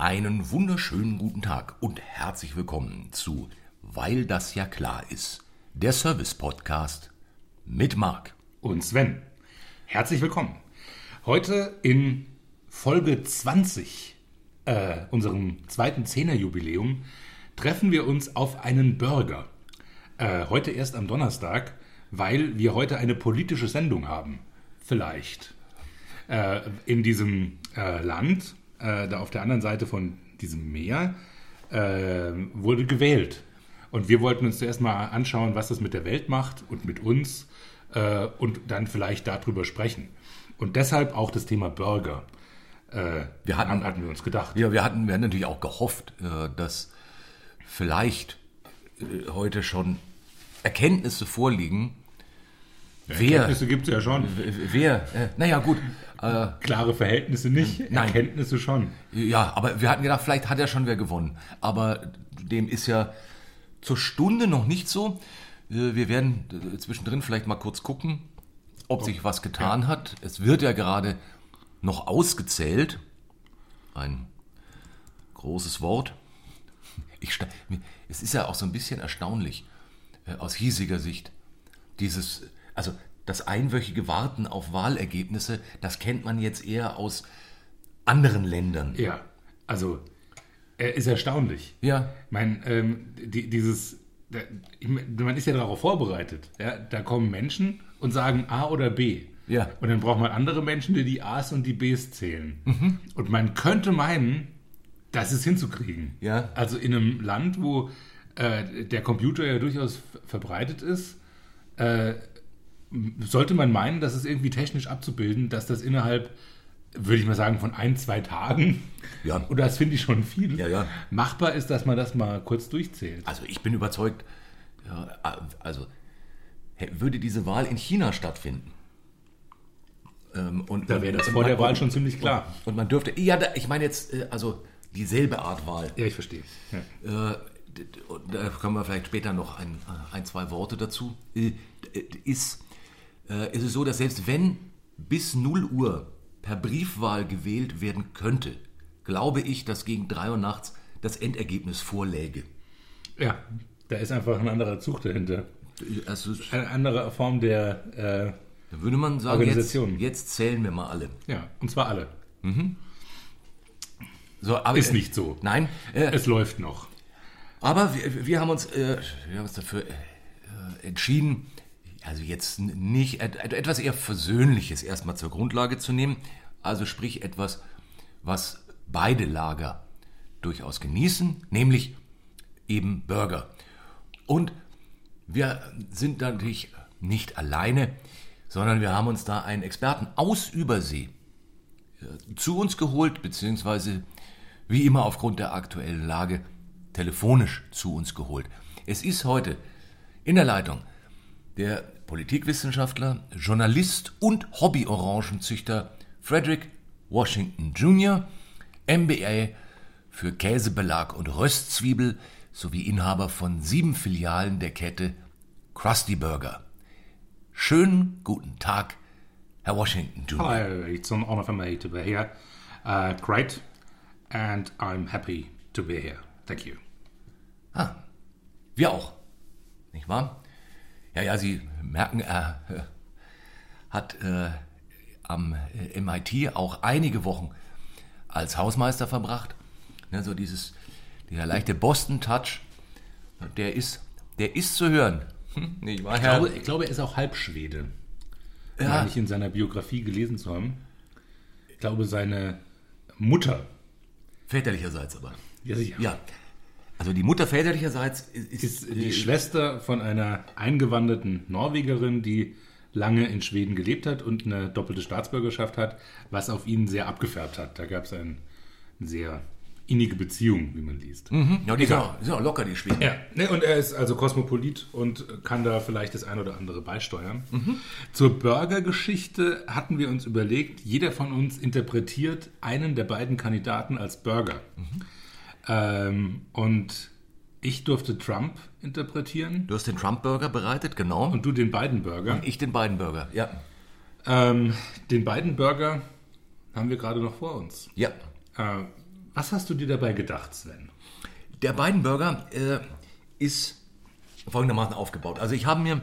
Einen wunderschönen guten Tag und herzlich willkommen zu Weil das ja klar ist, der Service-Podcast mit Marc. und Sven. Herzlich willkommen. Heute in Folge 20, äh, unserem zweiten Zehnerjubiläum, treffen wir uns auf einen Burger. Äh, heute erst am Donnerstag, weil wir heute eine politische Sendung haben. Vielleicht. Äh, in diesem äh, Land, äh, da auf der anderen Seite von diesem Meer, äh, wurde gewählt. Und wir wollten uns zuerst mal anschauen, was das mit der Welt macht und mit uns äh, und dann vielleicht darüber sprechen. Und deshalb auch das Thema Burger. Äh, Wir hatten- hatten wir uns gedacht. Ja, wir hatten, wir hatten natürlich auch gehofft, äh, dass vielleicht äh, heute schon Erkenntnisse vorliegen, wer, Erkenntnisse gibt es ja schon. wer, äh, naja gut, äh, Klare Verhältnisse nicht, Nein. Erkenntnisse schon. Ja, aber wir hatten gedacht, vielleicht hat ja schon wer gewonnen. Aber dem ist ja zur Stunde noch nicht so. Äh, Wir werden äh, zwischendrin vielleicht mal kurz gucken, ob sich was getan hat. Es wird ja gerade noch ausgezählt. Ein großes Wort. Ich, es ist ja auch so ein bisschen erstaunlich äh, aus hiesiger Sicht. Dieses, also das einwöchige Warten auf Wahlergebnisse, das kennt man jetzt eher aus anderen Ländern. Ja, also er ist erstaunlich. Ja. Mein, ähm, die, dieses, da, ich man ist ja darauf vorbereitet. Ja? Da kommen Menschen und sagen A oder B. Ja. Und dann braucht man andere Menschen, die die A's und die B's zählen. Mhm. Und man könnte meinen, das ist hinzukriegen. Ja. Also in einem Land, wo äh, der Computer ja durchaus ver- verbreitet ist, äh, sollte man meinen, dass es irgendwie technisch abzubilden, dass das innerhalb, würde ich mal sagen, von ein, zwei Tagen, Ja. und das finde ich schon viel, Ja, ja. machbar ist, dass man das mal kurz durchzählt. Also ich bin überzeugt, ja, also würde diese Wahl in China stattfinden. Ähm, und, Da wäre das vor der Wahl schon ziemlich klar. Und man dürfte, ja, da, ich meine jetzt, äh, also dieselbe Art Wahl. Ja, ich verstehe. Ja. Äh, da kommen wir vielleicht später noch ein, äh, ein zwei Worte dazu. Ist, äh, ist es so, dass selbst wenn bis 0 Uhr per Briefwahl gewählt werden könnte, glaube ich, dass gegen 3 Uhr nachts das Endergebnis vorläge. ja, da ist einfach ein anderer Zug dahinter. Also, Eine andere Form der, äh, da würde man sagen, jetzt, Organisation. jetzt zählen wir mal alle. äh, ja, und zwar alle. So, aber, Ist nicht so. Nein, äh, Es läuft noch. Aber wir, wir haben uns, äh, wir haben uns dafür äh, entschieden, also jetzt nicht et, et- etwas eher Versöhnliches erstmal zur Grundlage zu nehmen. Also sprich etwas, was beide Lager durchaus genießen, nämlich eben Burger. Und wir sind natürlich nicht alleine, sondern wir haben uns da einen Experten aus Übersee äh, zu uns geholt, beziehungsweise wie immer aufgrund der aktuellen Lage telefonisch zu uns geholt. Es ist heute in der Leitung der Politikwissenschaftler, Journalist und Hobby-Orangenzüchter Frederick Washington Jr., MBA für Käsebelag und Röstzwiebel sowie Inhaber von sieben Filialen der Kette Krusty Burger. Schönen guten Tag, Herr Washington Jr. Hello, it's an honor for me to be here. Uh, great, and I'm happy to be here. Thank you. Ah, wir auch. Nicht wahr? Ja, ja, Sie merken, er äh, hat äh, am äh, MIT auch einige Wochen als Hausmeister verbracht. Ne, so dieses, dieser leichte Boston-Touch, der ist, der ist zu hören. Hm, Ich glaube, ich glaube, er ist auch Halbschwede. Ja. Meine ich in seiner Biografie gelesen zu haben. Ich glaube, seine Mutter. Väterlicherseits aber. Ja, sicher. Ja. Also die Mutter väterlicherseits ist, Ist die Schwester von einer eingewanderten Norwegerin, die lange in Schweden gelebt hat und eine doppelte Staatsbürgerschaft hat, was auf ihn sehr abgefärbt hat. Da gab es ein, eine sehr innige Beziehung, wie man liest. Mhm. Ja, die sind auch, die sind auch locker, die Schweden. Ja, ne, und er ist also Kosmopolit und kann da vielleicht das ein oder andere beisteuern. Zur Burger-Geschichte hatten wir uns überlegt, jeder von uns interpretiert einen der beiden Kandidaten als Burger. Ähm, und ich durfte Trump interpretieren Du hast den Trump-Burger bereitet, genau. und du den Biden-Burger. ich den beiden Burger, ja. Ähm, den Biden-Burger haben wir gerade noch vor uns. Ja. Äh, Was hast du dir dabei gedacht, Sven? Der Biden-Burger äh, ist folgendermaßen aufgebaut. Also ich habe mir,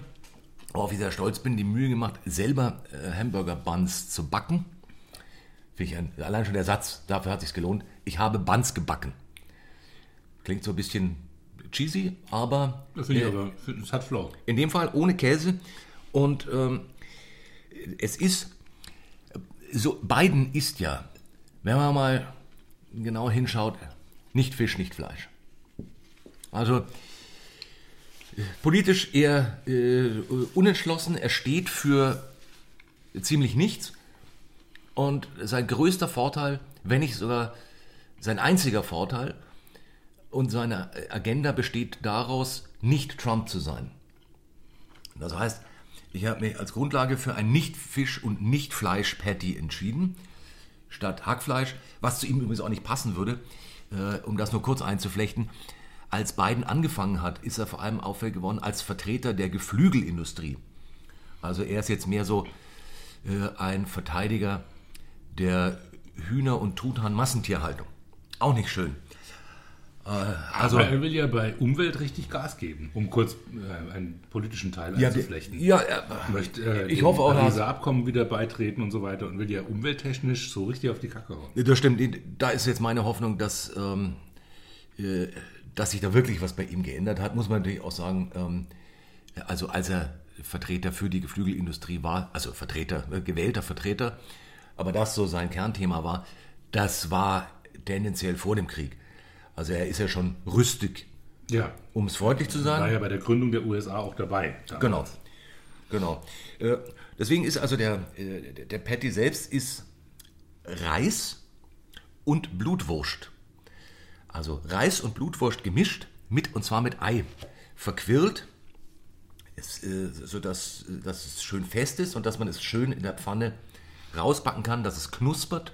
worauf ich sehr stolz bin, die Mühe gemacht, selber äh, Hamburger-Buns zu backen. Finde ich ein, allein schon der Satz, dafür hat es sich gelohnt. Ich habe Buns gebacken. Klingt so ein bisschen cheesy, aber, Das finde ich aber, es hat Flow. in dem Fall ohne Käse. Und ähm, es ist, so Biden ist ja, wenn man mal genau hinschaut, nicht Fisch, nicht Fleisch. Also äh, politisch eher äh, unentschlossen, er steht für ziemlich nichts. Und sein größter Vorteil, wenn nicht sogar sein einziger Vorteil und seine Agenda besteht daraus, nicht Trump zu sein. Das heißt, ich habe mich als Grundlage für ein Nicht-Fisch- und Nicht-Fleisch-Patty entschieden, statt Hackfleisch, was zu ihm übrigens auch nicht passen würde, äh, um das nur kurz einzuflechten. Als Biden angefangen hat, ist er vor allem auffällig geworden als Vertreter der Geflügelindustrie. Also er ist jetzt mehr so äh, ein Verteidiger der Hühner- und Truthahn-Massentierhaltung. Auch nicht schön. Äh, also, Aber er will ja bei Umwelt richtig Gas geben, um kurz äh, einen politischen Teil ja, einzuflechten. ja, äh, möchte äh, ich hoffe auch, Pariser Abkommen wieder beitreten und so weiter und will ja umwelttechnisch so richtig auf die Kacke hauen. Das stimmt. Da ist jetzt meine Hoffnung, dass, ähm, äh, dass sich da wirklich was bei ihm geändert hat. Muss man natürlich auch sagen, ähm, also als er Vertreter für die Geflügelindustrie war, also Vertreter, äh, gewählter Vertreter, aber das so sein Kernthema war, das war tendenziell vor dem Krieg. Also er ist ja schon rüstig, Ja, um es freundlich zu sagen. war ja bei der Gründung der USA auch dabei. damals. Genau, genau. Äh, deswegen ist also der, äh, der- Patty selbst ist Reis und Blutwurst. Also Reis und Blutwurst gemischt, mit und zwar mit Ei. Verquirlt, äh, sodass dass es schön fest ist und dass man es schön in der Pfanne rausbacken kann, dass es knuspert,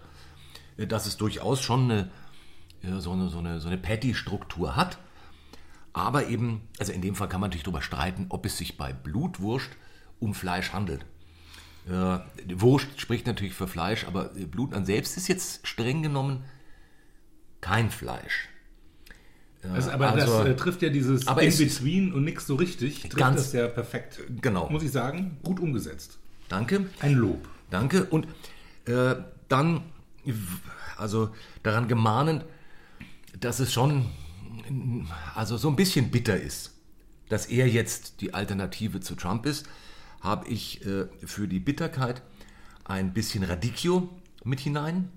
dass es durchaus schon eine, so eine, so eine, so eine Patty-Struktur hat. Aber eben, also in dem Fall kann man natürlich darüber streiten, ob es sich bei Blutwurst um Fleisch handelt. Äh, Wurst spricht natürlich für Fleisch, aber Blut an selbst ist jetzt streng genommen kein Fleisch. Also, aber also- das äh, trifft ja dieses In-Between und nichts so richtig. Trifft Ganz- das ja perfekt. Genau. Muss ich sagen, gut umgesetzt. Danke. Ein Lob. Danke. Und äh, dann, also daran gemahnend, dass es schon, also so ein bisschen bitter ist, dass er jetzt die Alternative zu Trump ist, habe ich äh, für die Bitterkeit ein bisschen Radicchio mit hinein.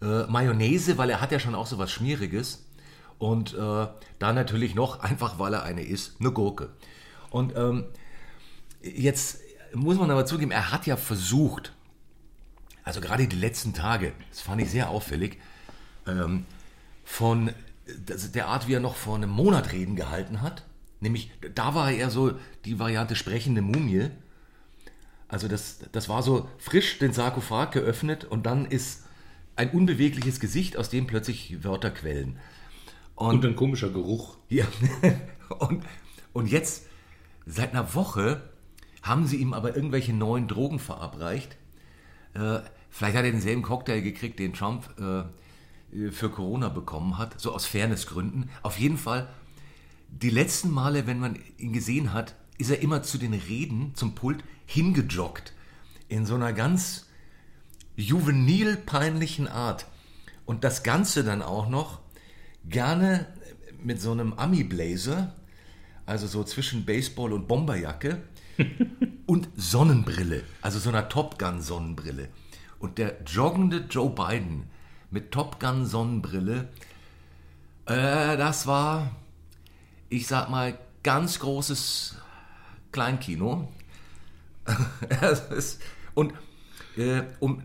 Äh, Mayonnaise, weil er hat ja schon auch so was Schmieriges. Und äh, dann natürlich noch, einfach weil er eine ist, eine Gurke. Und ähm, Jetzt muss man aber zugeben, er hat ja versucht, also gerade die letzten Tage, das fand ich sehr auffällig, ähm, von der Art, wie er noch vor einem Monat Reden gehalten hat, nämlich da war er eher so die Variante sprechende Mumie. Also das, das war so frisch den Sarkophag geöffnet und dann ist ein unbewegliches Gesicht, aus dem plötzlich Wörter quellen. Und ein komischer Geruch. Ja, und, und jetzt, seit einer Woche, haben sie ihm aber irgendwelche neuen Drogen verabreicht. Äh, vielleicht hat er denselben Cocktail gekriegt, den Trump äh, für Corona bekommen hat, so aus Fairnessgründen. Auf jeden Fall, die letzten Male, wenn man ihn gesehen hat, ist er immer zu den Reden, zum Pult, hingejoggt. In so einer ganz juvenil peinlichen Art. Und das Ganze dann auch noch gerne mit so einem Ami-Blazer, also so zwischen Baseball und Bomberjacke und Sonnenbrille, also so einer Top Gun-Sonnenbrille. Und der joggende Joe Biden mit Top Gun-Sonnenbrille, äh, das war, ich sag mal, ganz großes Kleinkino. Und äh, um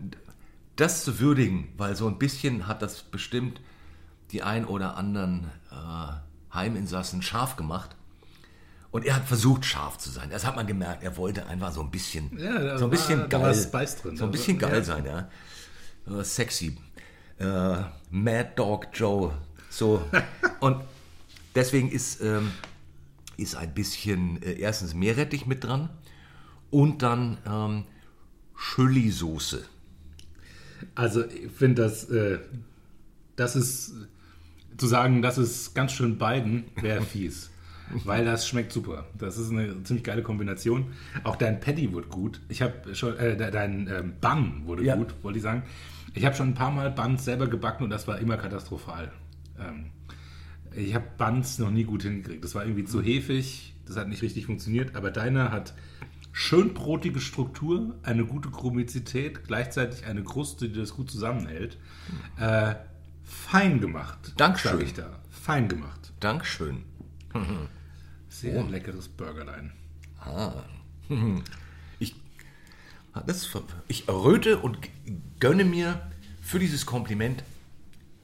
das zu würdigen, weil so ein bisschen hat das bestimmt die ein oder anderen äh, Heiminsassen scharf gemacht. Und er hat versucht, scharf zu sein. Das hat man gemerkt. Er wollte einfach so ein bisschen, Ja, so ein bisschen war- geil, drin. so ein bisschen Also, geil ja. sein, ja. Äh, sexy. Äh, Mad Dog Joe. So. Und deswegen ist, ähm, ist ein bisschen äh, erstens Meerrettich mit dran und dann ähm, Chili-Soße. Also ich finde das äh, das ist, zu sagen, das ist ganz schön Biden, wäre fies. Weil das schmeckt super. Das ist eine ziemlich geile Kombination. Auch dein Patty wurde gut. Ich habe schon, äh, de- dein ähm, Bun wurde Ja. gut, wollte ich sagen. Ich habe schon ein paar Mal Buns selber gebacken und das war immer katastrophal. Ähm, ich habe Buns noch nie gut hingekriegt. Das war irgendwie zu hefig, das hat nicht richtig funktioniert, aber deiner hat schön brotige Struktur, eine gute Chromizität, gleichzeitig eine Kruste, die das gut zusammenhält. Äh, fein gemacht. Dankeschön. Sag ich da. Fein gemacht. Dankeschön. Sehr leckeres Burgerlein. Ich, das, ich erröte und gönne mir für dieses Kompliment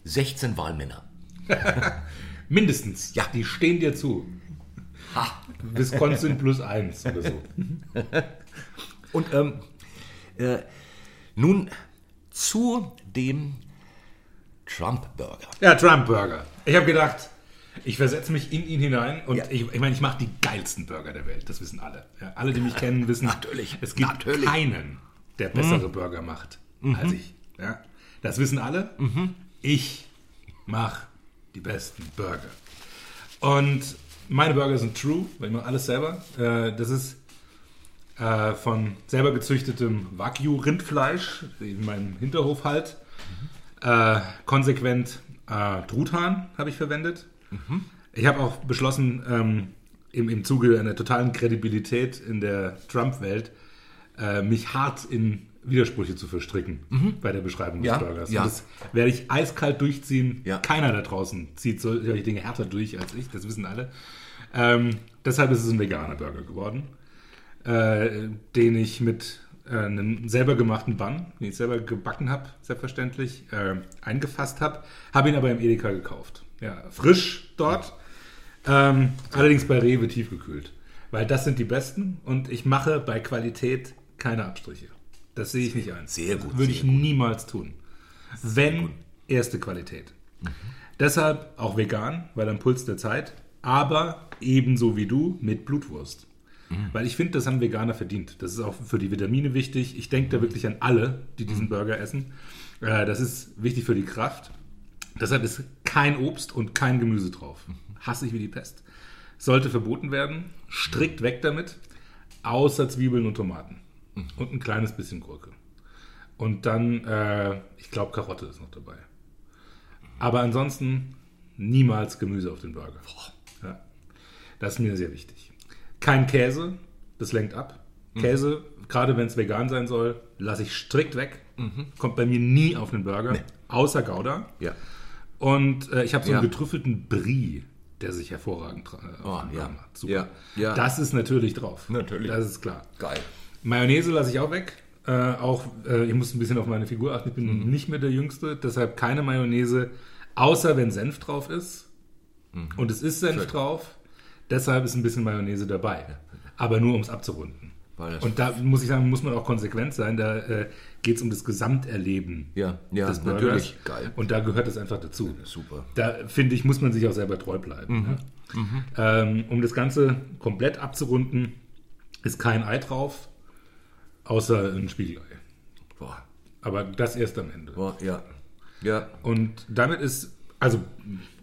16 Wahlmänner. Mindestens. Ja. Die stehen dir zu. Ha. Wisconsin plus eins oder so. Und ähm, äh, nun zu dem Trump-Burger. Ja, Trump Burger. Ich habe gedacht, ich versetze mich in ihn hinein und Ja. ich, ich meine, ich mache die geilsten Burger der Welt. Das wissen alle. Ja, alle, die mich kennen, wissen, Natürlich. es gibt Natürlich. keinen, der bessere Burger macht als ich. Ja, das wissen alle. Ich mache die besten Burger. Und meine Burger sind true, weil ich mache alles selber. Äh, das ist äh, von selber gezüchtetem Wagyu-Rindfleisch, in meinem Hinterhof halt. Äh, konsequent äh, Truthahn habe ich verwendet. Ich habe auch beschlossen, ähm, im, im Zuge einer totalen Kredibilität in der Trump-Welt, äh, mich hart in Widersprüche zu verstricken bei der Beschreibung Ja, des Burgers. ja. Das werde ich eiskalt durchziehen. Ja. Keiner da draußen zieht solche Dinge härter durch als ich, das wissen alle. Ähm, deshalb ist es ein veganer Burger geworden, äh, den ich mit äh, einem selber gemachten Bun, den ich selber gebacken habe, selbstverständlich, äh, eingefasst habe, habe ihn aber im Edeka gekauft. Ja, frisch dort, ähm, allerdings bei Rewe tiefgekühlt. Weil das sind die besten und ich mache bei Qualität keine Abstriche. Das sehe ich nicht ein. Sehr gut, Das würde ich niemals tun. Wenn erste Qualität. Deshalb auch vegan, weil am Puls der Zeit, aber ebenso wie du mit Blutwurst. Weil ich finde, das haben Veganer verdient. Das ist auch für die Vitamine wichtig. Ich denke da wirklich an alle, die diesen Burger essen. Äh, das ist wichtig für die Kraft. Deshalb ist kein Obst und kein Gemüse drauf. Hasse ich wie die Pest. Sollte verboten werden. Strikt weg damit. Außer Zwiebeln und Tomaten. Und ein kleines bisschen Gurke. Und dann, äh, ich glaube, Karotte ist noch dabei. Aber ansonsten niemals Gemüse auf den Burger. Ja. Das ist mir sehr wichtig. Kein Käse, das lenkt ab. Käse, gerade wenn es vegan sein soll, lasse ich strikt weg. Kommt bei mir nie auf den Burger, außer Gouda. Ja. Und äh, ich habe so einen Ja. getrüffelten Brie, der sich hervorragend tra- äh, auf Oh, ja. Macht. Super. Ja, ja. Das ist natürlich drauf. Natürlich. Das ist klar. Geil. Mayonnaise lasse ich auch weg. Äh, auch, äh, ich muss ein bisschen auf meine Figur achten. Ich bin Mhm. nicht mehr der Jüngste, deshalb keine Mayonnaise, außer wenn Senf drauf ist. Und es ist Senf Mhm. Schön. drauf. Deshalb ist ein bisschen Mayonnaise dabei. Aber nur, um es abzurunden. Weil das- Und da muss ich sagen, muss man auch konsequent sein. Da äh, geht es um das Gesamterleben Ja, ja, des Burgers. natürlich. Geil. Und da gehört es einfach dazu. Super. Da finde ich, muss man sich auch selber treu bleiben. Mhm. Ne? Ähm, um das Ganze komplett abzurunden, ist kein Ei drauf, außer ein Spiegelei. Boah. Aber das erst am Ende. Boah, ja. Ja. Und damit ist, also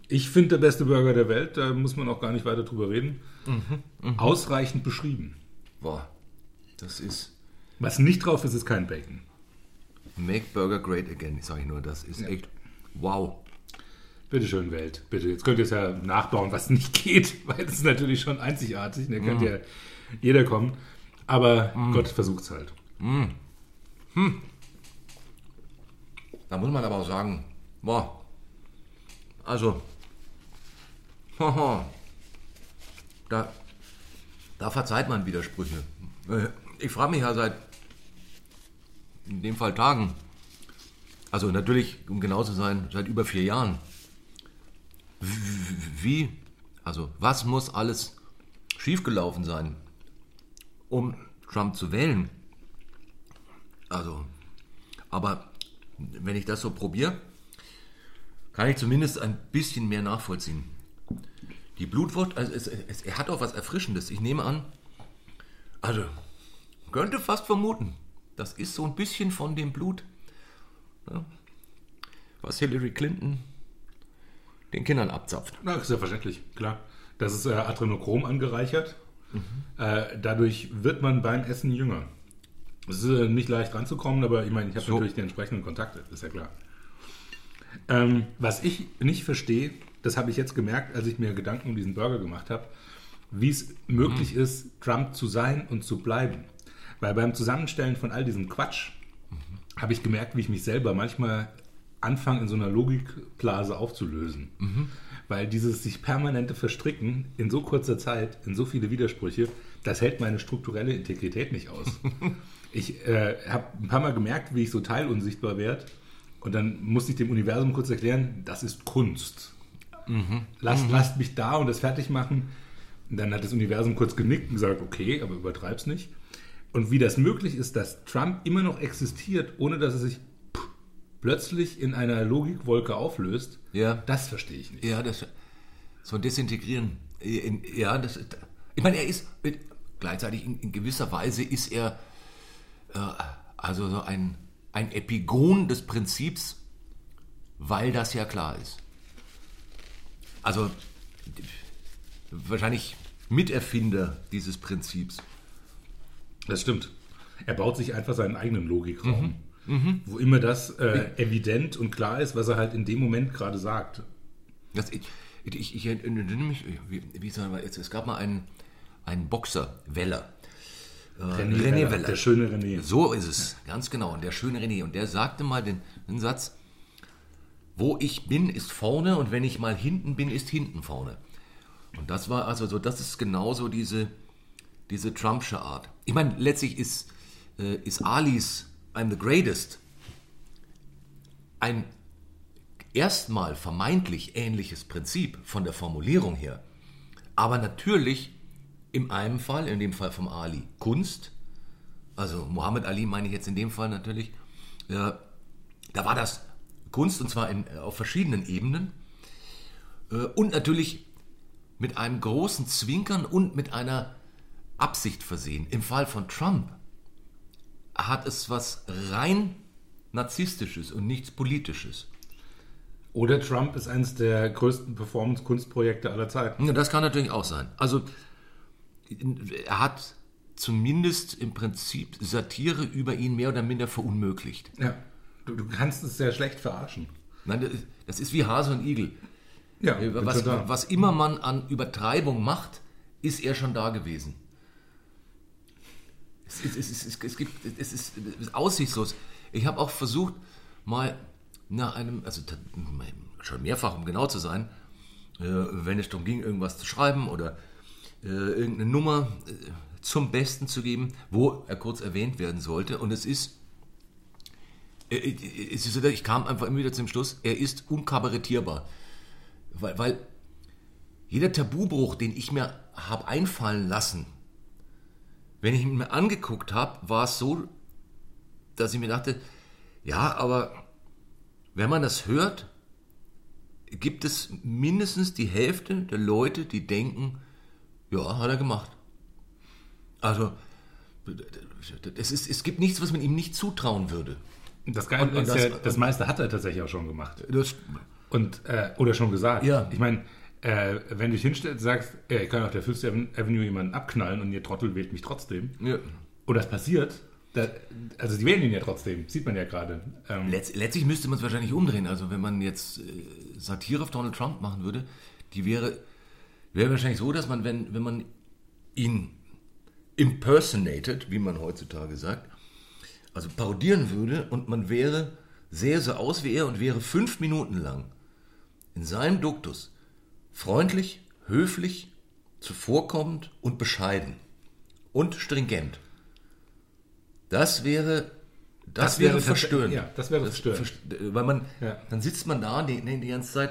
ich finde der beste Burger der Welt, da muss man auch gar nicht weiter drüber reden, Mhm, ausreichend beschrieben. Boah. Das ist Was nicht drauf ist, ist kein Bacon. Make Burger Great Again, sage ich nur. Das ist echt wow. Bitte schön, Welt. Bitte. Jetzt könnt ihr es ja nachbauen, was nicht geht, weil es ist natürlich schon einzigartig. Da könnte ja jeder kommen. Aber Gott versucht es halt. Da muss man aber auch sagen, boah, also, haha, da, da verzeiht man Widersprüche. Ich frage mich ja seit, in dem Fall Tagen, also natürlich, um genau zu sein, seit über vier Jahren, wie, also was muss alles schiefgelaufen sein, um Trump zu wählen? Also, aber wenn ich das so probiere, kann ich zumindest ein bisschen mehr nachvollziehen. Die Blutwurst, also es, es, er hat auch was Erfrischendes. Ich nehme an, also könnte fast vermuten, das ist so ein bisschen von dem Blut, ja, was Hillary Clinton den Kindern abzapft. Na, ist ja verständlich, klar. Das ist äh, Adrenochrom angereichert. Äh, dadurch wird man beim Essen jünger. Es ist äh, nicht leicht ranzukommen, aber ich meine, ich habe So. natürlich die entsprechenden Kontakte, ist ja klar. Ähm, was ich nicht verstehe, das habe ich jetzt gemerkt, als ich mir Gedanken um diesen Burger gemacht habe, wie es möglich ist, Trump zu sein und zu bleiben. Weil beim Zusammenstellen von all diesem Quatsch habe ich gemerkt, wie ich mich selber manchmal anfange, in so einer Logikblase aufzulösen. Weil dieses sich permanente Verstricken in so kurzer Zeit, in so viele Widersprüche, das hält meine strukturelle Integrität nicht aus. ich äh, habe ein paar Mal gemerkt, wie ich so teilunsichtbar werde. Und dann musste ich dem Universum kurz erklären, das ist Kunst. Lasst, lasst mich da und das fertig machen. Und dann hat das Universum kurz genickt und gesagt, okay, aber übertreib's nicht. Und wie das möglich ist, dass Trump immer noch existiert, ohne dass er sich plötzlich in einer Logikwolke auflöst, Ja. das verstehe ich nicht. Ja, das so ein Desintegrieren. In, ja, das, ich meine, er ist gleichzeitig in, in gewisser Weise ist er äh, also so ein, ein Epigon des Prinzips, weil das ja klar ist. Also wahrscheinlich Miterfinder dieses Prinzips. Das stimmt. Er baut sich einfach seinen eigenen Logikraum, wo immer das äh, evident und klar ist, was er halt in dem Moment gerade sagt. Das, ich, ich, ich erinnere mich, wie, wie sagen wir jetzt, es gab mal einen, einen Boxer, Weller. Äh, René, René Weller, Weller. der schöne René. So ist es, ganz genau. Und der schöne René. Und der sagte mal den, den Satz, wo ich bin, ist vorne und wenn ich mal hinten bin, ist hinten vorne. Und das war also so, das ist genauso diese, diese Trumpsche Art. Ich meine, letztlich ist, äh, ist Alis I'm the greatest ein erstmal vermeintlich ähnliches Prinzip von der Formulierung her. Aber natürlich in einem Fall, in dem Fall vom Ali, Kunst, also Muhammad Ali meine ich jetzt in dem Fall natürlich, äh, da war das Kunst und zwar in, äh, auf verschiedenen Ebenen. Äh, und natürlich mit einem großen Zwinkern und mit einer Absicht versehen. Im Fall von Trump hat es was rein narzisstisches und nichts politisches. Oder Trump ist eines der größten Performance-Kunstprojekte aller Zeiten. Ja, das kann natürlich auch sein. Also er hat zumindest im Prinzip Satire über ihn mehr oder minder verunmöglicht. Ja. Du, du kannst es sehr schlecht verarschen. Nein, das- ist wie Hase und Igel. Ja, bin Was, was immer man an Übertreibung macht, ist er schon da gewesen. Es, es, es, es, gibt, es, ist, ist aussichtslos. Ich habe auch versucht, mal nach einem, also schon mehrfach, um genau zu sein, äh, wenn es darum ging, irgendwas zu schreiben oder äh, irgendeine Nummer äh, zum Besten zu geben, wo er kurz erwähnt werden sollte. Und es ist, äh, äh, es ist ich kam einfach immer wieder zum Schluss, er ist unkabarettierbar. Weil, weil jeder Tabubruch, den ich mir habe einfallen lassen, wenn ich ihn mir angeguckt habe, war es so, dass ich mir dachte, ja, aber wenn man das hört, gibt es mindestens die Hälfte der Leute, die denken, ja, hat er gemacht. Also, es, ist, es gibt nichts, was man ihm nicht zutrauen würde. Das Geile Und- und das- ja, das meiste hat er tatsächlich auch schon gemacht. Das, Und, äh, oder schon gesagt. Ja. Ich meine, äh, wenn du dich hinstellst und sagst, äh, ich kann auf der Fifth Avenue jemanden abknallen und ihr Trottel wählt mich trotzdem. ja. Und das passiert, da, also sie wählen ihn ja trotzdem, sieht man ja gerade. Ähm, Letz, letztlich müsste man es wahrscheinlich umdrehen. Also wenn man jetzt äh, Satire auf Donald Trump machen würde, die wäre, wäre wahrscheinlich so, dass man, wenn, wenn man ihn impersonated, wie man heutzutage sagt, also parodieren würde und man wäre, sähe so aus wie er und wäre fünf Minuten lang in seinem Duktus freundlich, höflich, zuvorkommend und bescheiden und stringent. Das wäre, das, Das wäre, wäre verstörend. ja, das wäre verstörend. verst- Weil man, Ja. dann sitzt man da die, die ganze Zeit.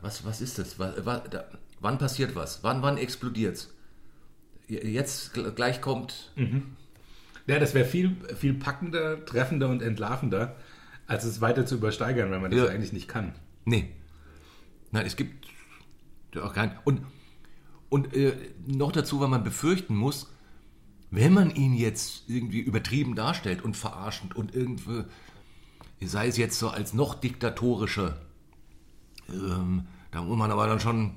Was, was ist das? Was, was, da, wann passiert was? Wann, wann explodiert's? Jetzt gl- gleich kommt. Ja, das wäre viel, viel packender, treffender und entlarvender, als es weiter zu übersteigern, weil man das ja. eigentlich nicht kann. Nee. Nein, es gibt auch kein. Und, und äh, noch dazu, weil man befürchten muss, wenn man ihn jetzt irgendwie übertrieben darstellt und verarschend und irgendwie, sei es jetzt so als noch diktatorischer ähm, da muss man aber dann schon,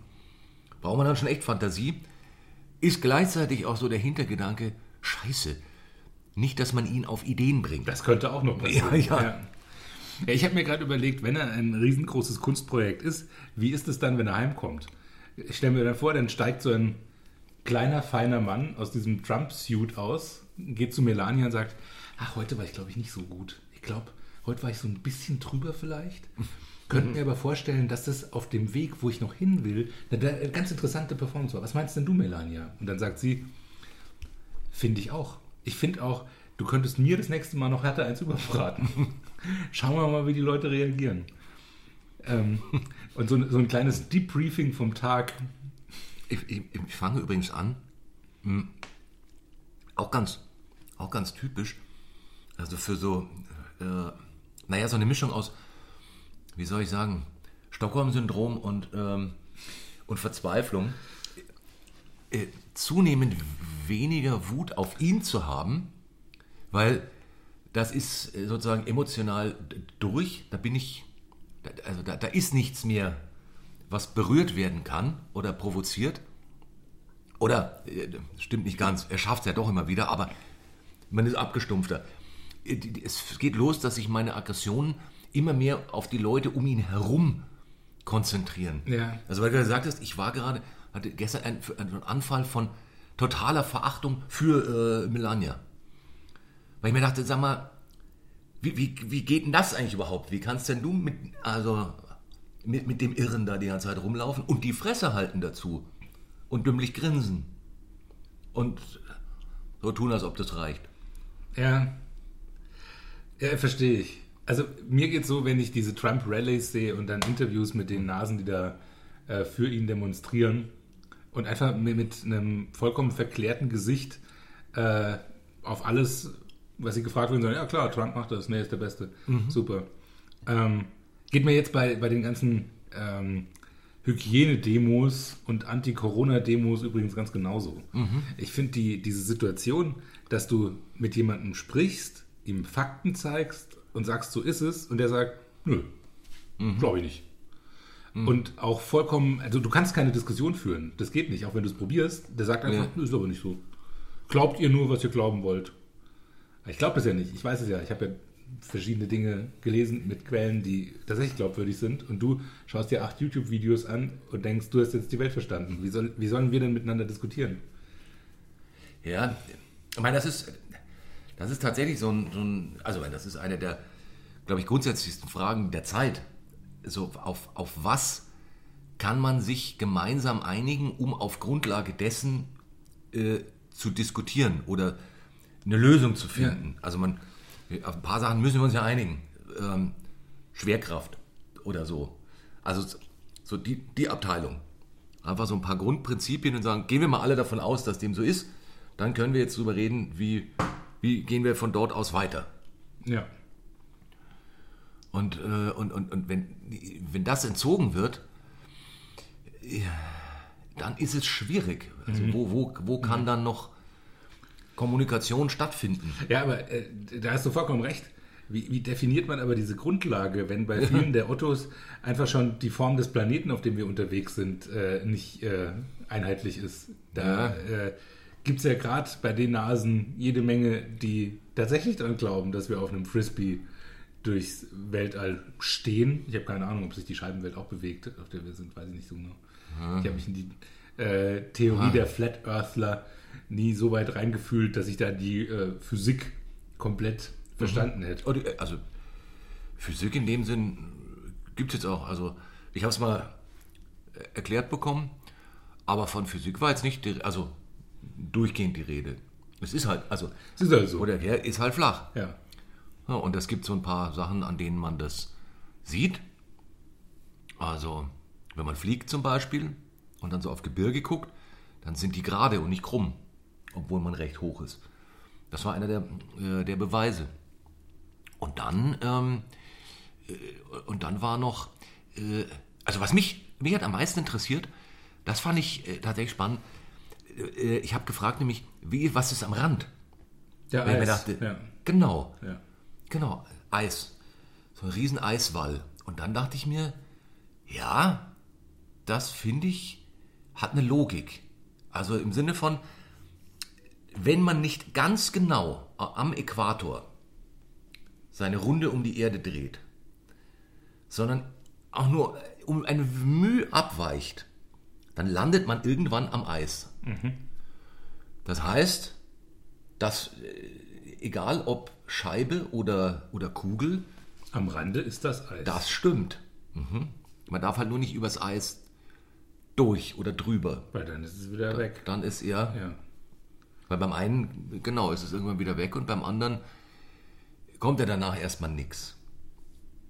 braucht man dann schon echt Fantasie. Ist gleichzeitig auch so der Hintergedanke, scheiße, nicht, dass man ihn auf Ideen bringt. Das könnte auch noch passieren. Ja, ja. Ja, ich habe mir gerade überlegt, wenn er ein riesengroßes Kunstprojekt ist, wie ist es dann, wenn er heimkommt? Ich stelle mir dann vor, dann steigt so ein kleiner, feiner Mann aus diesem Trump-Suit aus, geht zu Melania und sagt, ach, heute war ich, glaube ich, nicht so gut. Ich glaube, heute war ich so ein bisschen drüber vielleicht. Könnten mir aber vorstellen, dass das auf dem Weg, wo ich noch hin will, eine, eine ganz interessante Performance war. Was meinst denn du, Melania? Und dann sagt sie, finde ich auch. Ich finde auch, du könntest mir das nächste Mal noch härter eins überbraten. Schauen wir mal, wie die Leute reagieren. Ähm, und so, so ein kleines Debriefing vom Tag. Ich, ich, ich fange übrigens an, hm, auch ganz, auch ganz typisch, also für so, äh, naja, so eine Mischung aus, wie soll ich sagen, Stockholm-Syndrom und, ähm, und Verzweiflung, äh, zunehmend weniger Wut auf ihn zu haben, weil das ist äh, sozusagen emotional durch, da bin ich, da, also da, da ist nichts mehr, was berührt werden kann oder provoziert. Oder, äh, stimmt nicht ganz, er schafft es ja doch immer wieder, aber man ist abgestumpfter. Äh, Es geht los, dass sich meine Aggressionen immer mehr auf die Leute um ihn herum konzentrieren. Ja. Also weil du gesagt hast, ich war gerade, hatte gestern einen, einen Anfall von totaler Verachtung für äh, Melania. Weil ich mir dachte, sag mal, wie, wie, wie geht denn das eigentlich überhaupt? Wie kannst denn du mit, also, mit, mit dem Irren da die ganze Zeit rumlaufen und die Fresse halten dazu und dümmlich grinsen und so tun, als ob das reicht? Ja. Ja, verstehe ich. Also mir geht so, wenn ich diese Trump-Rallies sehe und dann Interviews mit den Nasen, die da äh, für ihn demonstrieren und einfach mit, mit einem vollkommen verklärten Gesicht äh, auf alles, was sie gefragt werden, sagen, ja klar, Trump macht das, nee, ist der Beste. Super. Ähm, geht mir jetzt bei, bei den ganzen ähm, Hygienedemos und Anti-Corona-Demos übrigens ganz genauso. Ich finde die, diese Situation, dass du mit jemandem sprichst, ihm Fakten zeigst und sagst, so ist es, und der sagt, nö, glaube ich nicht. Und auch vollkommen, also du kannst keine Diskussion führen, das geht nicht, auch wenn du es probierst. Der sagt einfach, Ja. nö, ist aber nicht so. Glaubt ihr nur, was ihr glauben wollt? Ich glaube das ja nicht. Ich weiß es ja. Ich habe ja verschiedene Dinge gelesen mit Quellen, die tatsächlich glaubwürdig sind. Und du schaust dir acht YouTube-Videos an und denkst, du hast jetzt die Welt verstanden. Wie, soll, wie sollen wir denn miteinander diskutieren? Ja, ich meine, das ist, das ist tatsächlich so ein, so ein also das ist eine der, glaube ich, grundsätzlichsten Fragen der Zeit. So, auf, auf was kann man sich gemeinsam einigen, um auf Grundlage dessen äh, zu diskutieren oder eine Lösung zu finden? Also man, auf ein paar Sachen müssen wir uns ja einigen. Ähm, Schwerkraft oder so. Also so die, die Abteilung. Einfach so ein paar Grundprinzipien und sagen, gehen wir mal alle davon aus, dass dem so ist, dann können wir jetzt drüber reden, wie, wie gehen wir von dort aus weiter. Ja. Und, äh, und, und, und wenn, wenn das entzogen wird, ja, dann ist es schwierig. Also wo, wo, wo kann dann noch Kommunikation stattfinden? Ja, aber äh, da hast du vollkommen recht. Wie, wie definiert man aber diese Grundlage, wenn bei vielen der Ottos einfach schon die Form des Planeten, auf dem wir unterwegs sind, äh, nicht äh, einheitlich ist? Da äh, gibt es ja gerade bei den Nasen jede Menge, die tatsächlich daran glauben, dass wir auf einem Frisbee durchs Weltall stehen. Ich habe keine Ahnung, ob sich die Scheibenwelt auch bewegt, auf der wir sind, weiß ich nicht so genau. Ich habe mich in die äh, Theorie der Flat Earthler nie so weit reingefühlt, dass ich da die äh, Physik komplett verstanden hätte. Oder, äh, Also Physik in dem Sinn gibt es jetzt auch. Also ich habe es mal äh, erklärt bekommen, aber von Physik war jetzt nicht, die, also durchgehend die Rede. Es ist halt, also Es ist halt so. oder der ist halt flach. Ja. Ja, und es gibt so ein paar Sachen, an denen man das sieht. Also, wenn man fliegt zum Beispiel und dann so auf Gebirge guckt, dann sind die gerade und nicht krumm, obwohl man recht hoch ist. Das war einer der, äh, der Beweise. Und dann, ähm, äh, und dann war noch, äh, also was mich, mich hat am meisten interessiert, das fand ich äh, tatsächlich spannend. Äh, ich habe gefragt nämlich, wie, was ist am Rand? Ja, Weil Eis. dachte, ja. genau, Ja. Genau, Eis. So ein riesen Eiswall. Und dann dachte ich mir, Ja, das finde ich, hat eine Logik. Also im Sinne von, wenn man nicht ganz genau am Äquator seine Runde um die Erde dreht, sondern auch nur um eine Mühe abweicht, dann landet man irgendwann am Eis. Das heißt, dass äh, egal ob Scheibe oder, oder Kugel, Am Rande ist das Eis. das stimmt. Mhm. Man darf halt nur nicht übers Eis durch oder drüber. Weil dann ist es wieder weg. Dann ist er, Ja. Weil beim einen, genau, ist es irgendwann wieder weg und beim anderen kommt er danach erstmal nix.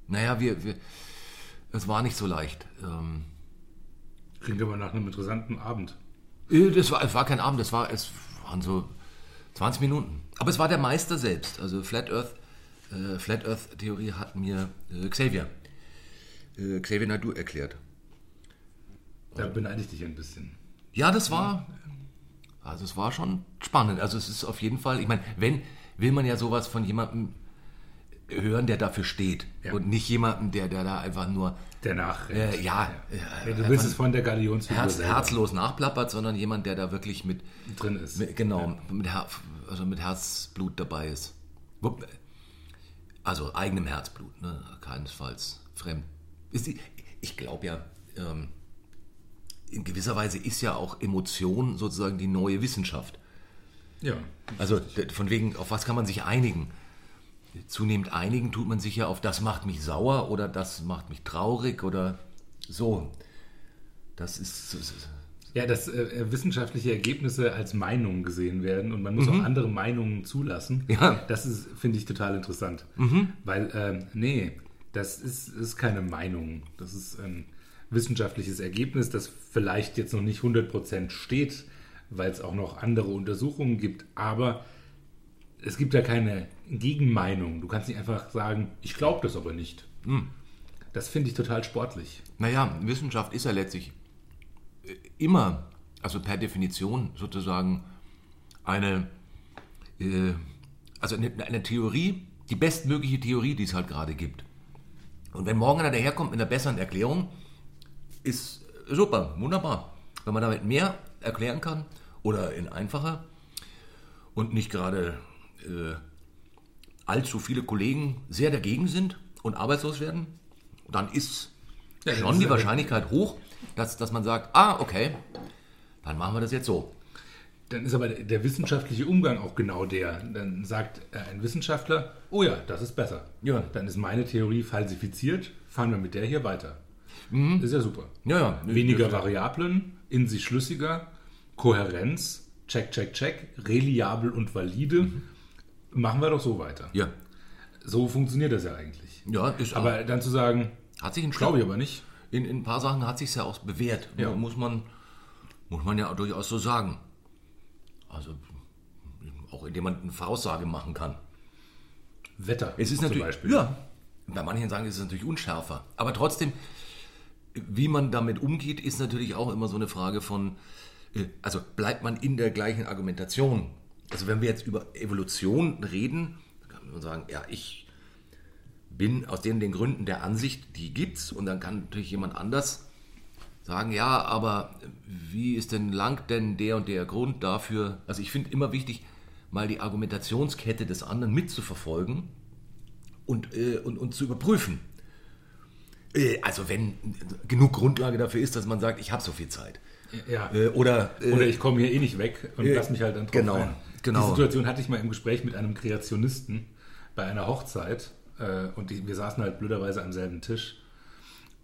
Naja, wir, wir, es war nicht so leicht. Ähm, Klingt aber nach einem interessanten Abend. Äh, Das war, es war kein Abend, das war, es waren so 20 Minuten. Aber es war der Meister selbst. Also Flat Earth, äh, Flat Earth Theorie hat mir äh, Xavier, äh, Xavier Nadu erklärt. Da beneide ich dich ein bisschen. Ja, das war, also es war schon spannend. Also es ist auf jeden Fall, ich meine, wenn, will man ja sowas von jemandem hören, der dafür steht. Ja. Und nicht jemanden, der, der da einfach nur, Der Nachricht. äh, ja, Ja, äh, du willst es von der Galionsfigur herz, selber herzlos nachplappert, sondern jemand, der da wirklich mit, drin ist. Mit, genau, mit, Her also mit Herzblut dabei ist. Also eigenem Herzblut, ne? keinesfalls fremd. Ich glaube ja, ähm, in gewisser Weise ist ja auch Emotion sozusagen die neue Wissenschaft. Ja. Also von wegen, auf was kann man sich einigen? Zunehmend einigen tut man sich ja auf, das macht mich sauer oder das macht mich traurig oder so. Das ist, das ist Ja, dass äh, wissenschaftliche Ergebnisse als Meinungen gesehen werden und man muss auch andere Meinungen zulassen. Mhm. Ja. Das ist, finde ich, total interessant. Weil, ähm, nee, das ist, ist keine Meinung. Das ist ein wissenschaftliches Ergebnis, das vielleicht jetzt noch nicht 100% steht, weil es auch noch andere Untersuchungen gibt. Aber es gibt ja keine Gegenmeinung. Du kannst nicht einfach sagen, ich glaube das aber nicht. Das finde ich total sportlich. Naja, Wissenschaft ist ja letztlich äh, immer, also per Definition sozusagen eine, äh, also eine, eine Theorie, die bestmögliche Theorie, die es halt gerade gibt. Und wenn morgen einer daherkommt mit einer besseren Erklärung, ist super, wunderbar. Wenn man damit mehr erklären kann oder in einfacher und nicht gerade äh, allzu viele Kollegen sehr dagegen sind und arbeitslos werden, dann ist Ja, schon ist die Wahrscheinlichkeit hoch, dass, dass man sagt, ah, okay, dann machen wir das jetzt so. Dann ist aber der- der wissenschaftliche Umgang auch genau der. Dann sagt äh, ein Wissenschaftler, oh ja, das ist besser. Ja. Dann ist meine Theorie falsifiziert, fahren wir mit der hier weiter. Mhm. Das ist ja super. Ja, ja. Weniger Variablen, in sich schlüssiger, Kohärenz, check, check, check, reliabel und valide. Machen wir doch so weiter. Ja, So funktioniert das ja eigentlich. ja ist Aber dann zu sagen, hat sich glaube ich aber nicht. In, in ein paar Sachen hat sich ja auch bewährt. Ja. Muss, man, muss man ja durchaus so sagen. Also auch indem man eine Voraussage machen kann. Wetter Es ist zum natürlich, Beispiel. ja, bei manchen sagen, es ist natürlich unschärfer. Aber trotzdem, wie man damit umgeht, ist natürlich auch immer so eine Frage von, äh, also bleibt man in der gleichen Argumentation. Also wenn wir jetzt über Evolution reden, kann man sagen, ja, ich bin aus den, den Gründen der Ansicht, die gibt's, und dann kann natürlich jemand anders sagen, ja, aber wie ist denn lang denn der und der Grund dafür? Also ich finde immer wichtig, mal die Argumentationskette des anderen mitzuverfolgen und, äh, und, und zu überprüfen. Äh, also wenn genug Grundlage dafür ist, dass man sagt, ich habe so viel Zeit. Ja. Äh, oder äh, Oder ich komme hier eh nicht weg und lass mich halt dann drauf genau, ein. genau. Die Situation hatte ich mal im Gespräch mit einem Kreationisten bei einer Hochzeit und die, wir saßen halt blöderweise am selben Tisch.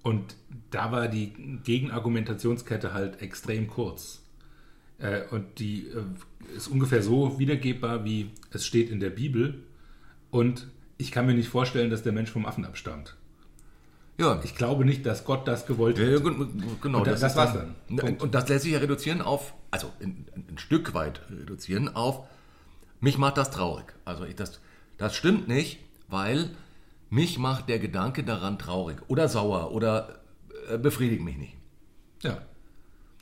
Und da war die Gegenargumentationskette halt extrem kurz. Und die ist ungefähr so wiedergebbar, wie es steht in der Bibel. Und ich kann mir nicht vorstellen, dass der Mensch vom Affen abstammt. Ja, Ich glaube nicht, dass Gott das gewollt hat. ja, genau. Und das- das ist war's dann. dann. Und das lässt sich ja reduzieren auf, also ein, ein Stück weit reduzieren auf, mich macht das traurig. Also ich, das, das stimmt nicht, weil mich macht der Gedanke daran traurig oder sauer oder äh, befriedigt mich nicht. Ja.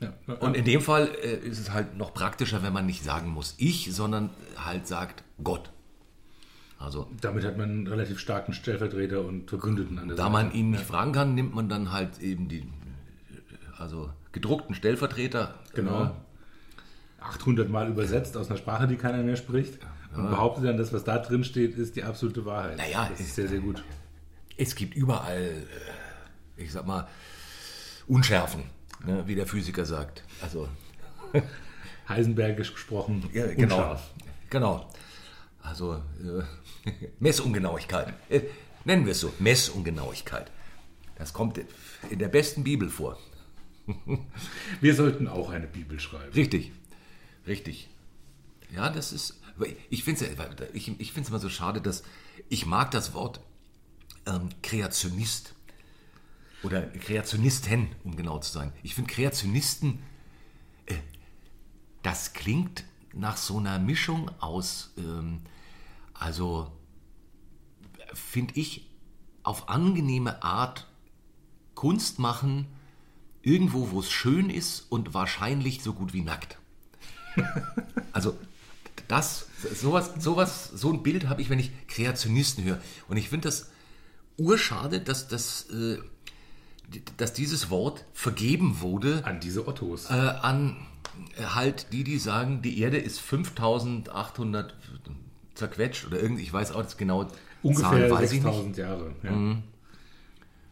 ja. Und in dem Fall äh, ist es halt noch praktischer, wenn man nicht sagen muss ich, sondern halt sagt Gott. Also Damit hat man einen relativ starken Stellvertreter und Verbündeten an der da Seite. man ihn nicht fragen kann, nimmt man dann halt eben die also gedruckten Stellvertreter. Genau. Äh, 800 Mal übersetzt aus einer Sprache, die keiner mehr spricht. Und behauptet dann, das, was da drin steht, ist die absolute Wahrheit. Naja, das ist ist- sehr, sehr gut. Es gibt überall, äh, ich sag mal, Unschärfen, ne, wie der Physiker sagt. Also Heisenbergisch gesprochen, Ja, genau. unscharf. Genau. Also äh, Messungenauigkeit. Äh, nennen wir es so, Messungenauigkeit. Das kommt in der besten Bibel vor. Wir sollten auch eine Bibel schreiben. Richtig. Richtig. Ja, das ist. Ich finde es ich, ich find's immer so schade, dass ich mag das Wort ähm, Kreationist oder Kreationisten, um genau zu sein. Ich finde Kreationisten, äh, das klingt nach so einer Mischung aus, ähm, also finde ich, auf angenehme Art Kunst machen, irgendwo, wo es schön ist und wahrscheinlich so gut wie nackt. Also das, sowas, sowas, so ein Bild habe ich, wenn ich Kreationisten höre. Und ich finde das urschade, dass, das, äh, dass dieses Wort vergeben wurde An diese Ottos. äh, an halt die, die sagen, die Erde ist 5800 zerquetscht oder irgendwie, ich weiß auch das genau Ungefähr Zahlen weiß ich nicht. Mhm. 6000 Jahre. Ja.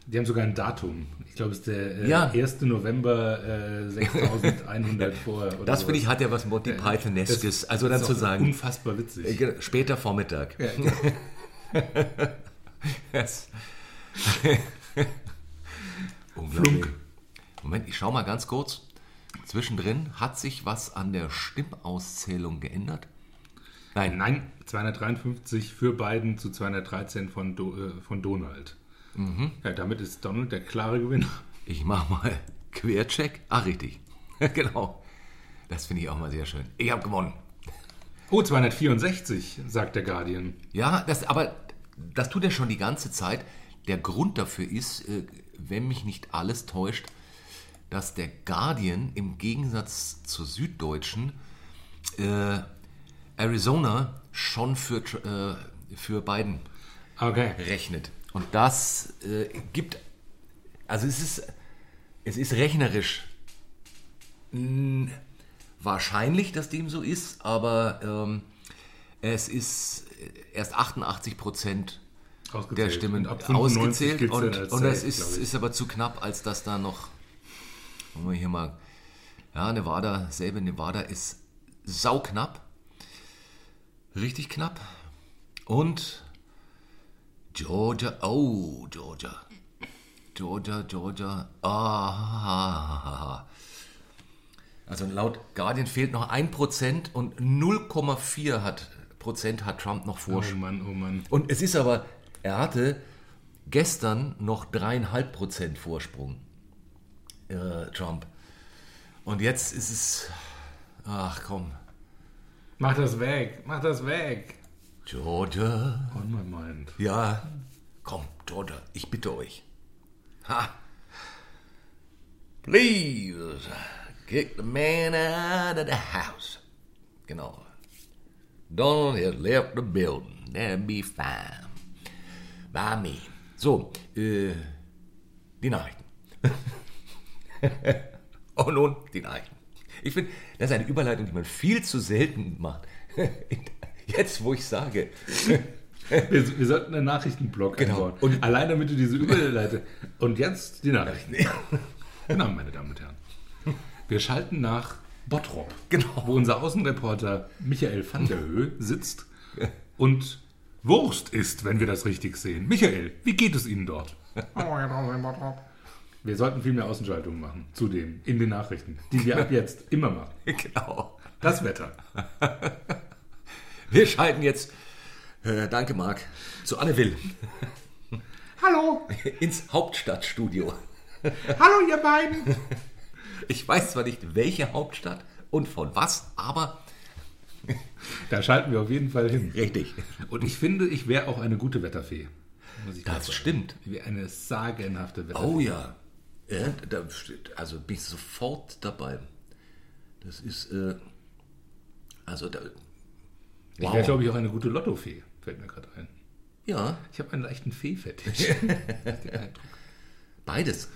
Die haben sogar ein Datum. Ich glaube, es ist der äh, Ja. 1. November äh, 6100 vor. Das finde ich hat ja was Monty Pythoneskes. Also dann zu sagen, Unfassbar witzig. äh, genau, später Vormittag. Das- Unglaublich. Flunk. Moment, ich schau mal ganz kurz. Zwischendrin hat sich was an der Stimmauszählung geändert? Nein, Nein, 253 für Biden zu 213 von, Do, äh, von Donald. Mhm. Ja, damit ist Donald der klare Gewinner. ich mache mal Quercheck. Ah, richtig. genau. Das finde ich auch mal sehr schön. Ich habe gewonnen. Oh, 264, sagt der Guardian. Ja, das, aber das tut er schon die ganze Zeit. Der Grund dafür ist, äh, wenn mich nicht alles täuscht, dass der Guardian im Gegensatz zur Süddeutschen äh, Arizona schon für, äh, für Biden Okay. rechnet. Und das äh, gibt, also es ist, es ist rechnerisch mh, wahrscheinlich, dass dem so ist, aber ähm, es ist erst 88 Prozent der Stimmen Und ab 95 ausgezählt und, und das ist, ist aber zu knapp, als dass da noch, wollen wir hier mal, ja, Nevada, selbe Nevada ist sauknapp, richtig knapp. Und Georgia, oh, Georgia, Georgia, Georgia, ah, also laut Guardian fehlt noch 1% und 0,4 hat, Prozent hat Trump noch Oh Vorsprung. Mann, oh Mann. Und es ist aber, er hatte gestern noch dreieinhalb Prozent Vorsprung, äh, Trump. Und jetzt ist es, ach komm, Mach das weg, mach das weg. Georgia. On my mind. Ja, komm, Georgia, ich bitte euch. Ha. Please, kick the man out of the house. Genau. Donald has left the building. That'll be fine. By me. So, äh, die Nachrichten. Und nun die Nachrichten. Ich finde, das ist eine Überleitung, die man viel zu selten macht. Jetzt, wo ich sage, Wir, wir sollten einen Nachrichtenblock Genau. einbauen. Und- Allein damit du diese Überleitung. Und jetzt die Nachrichten. Genau, meine Damen und Herren. Wir schalten nach Bottrop, Genau. wo unser Außenreporter Michael van der Höhe sitzt und Wurst isst, wenn wir das richtig sehen. Michael, wie geht es Ihnen dort? Wir sollten viel mehr Außenschaltungen machen, zudem, in den Nachrichten, die wir ab jetzt immer machen. genau. Das Wetter. Wir schalten jetzt, äh, danke Marc, zu Anne Will Hallo, ins Hauptstadtstudio. hallo ihr beiden. Ich weiß zwar nicht, welche Hauptstadt und von was, aber Da schalten wir auf jeden Fall hin. richtig. Und ich finde, ich wäre auch eine gute Wetterfee. Muss ich Das stimmt. Wäre eine sagenhafte Wetterfee. Oh ja. Ja da steht, also bin ich sofort dabei. Das ist, äh, also da. Ich wäre, glaube ich, auch eine gute Lottofee. fällt mir gerade ein. Ja, Ich habe einen leichten Fee-Fetisch. Beides.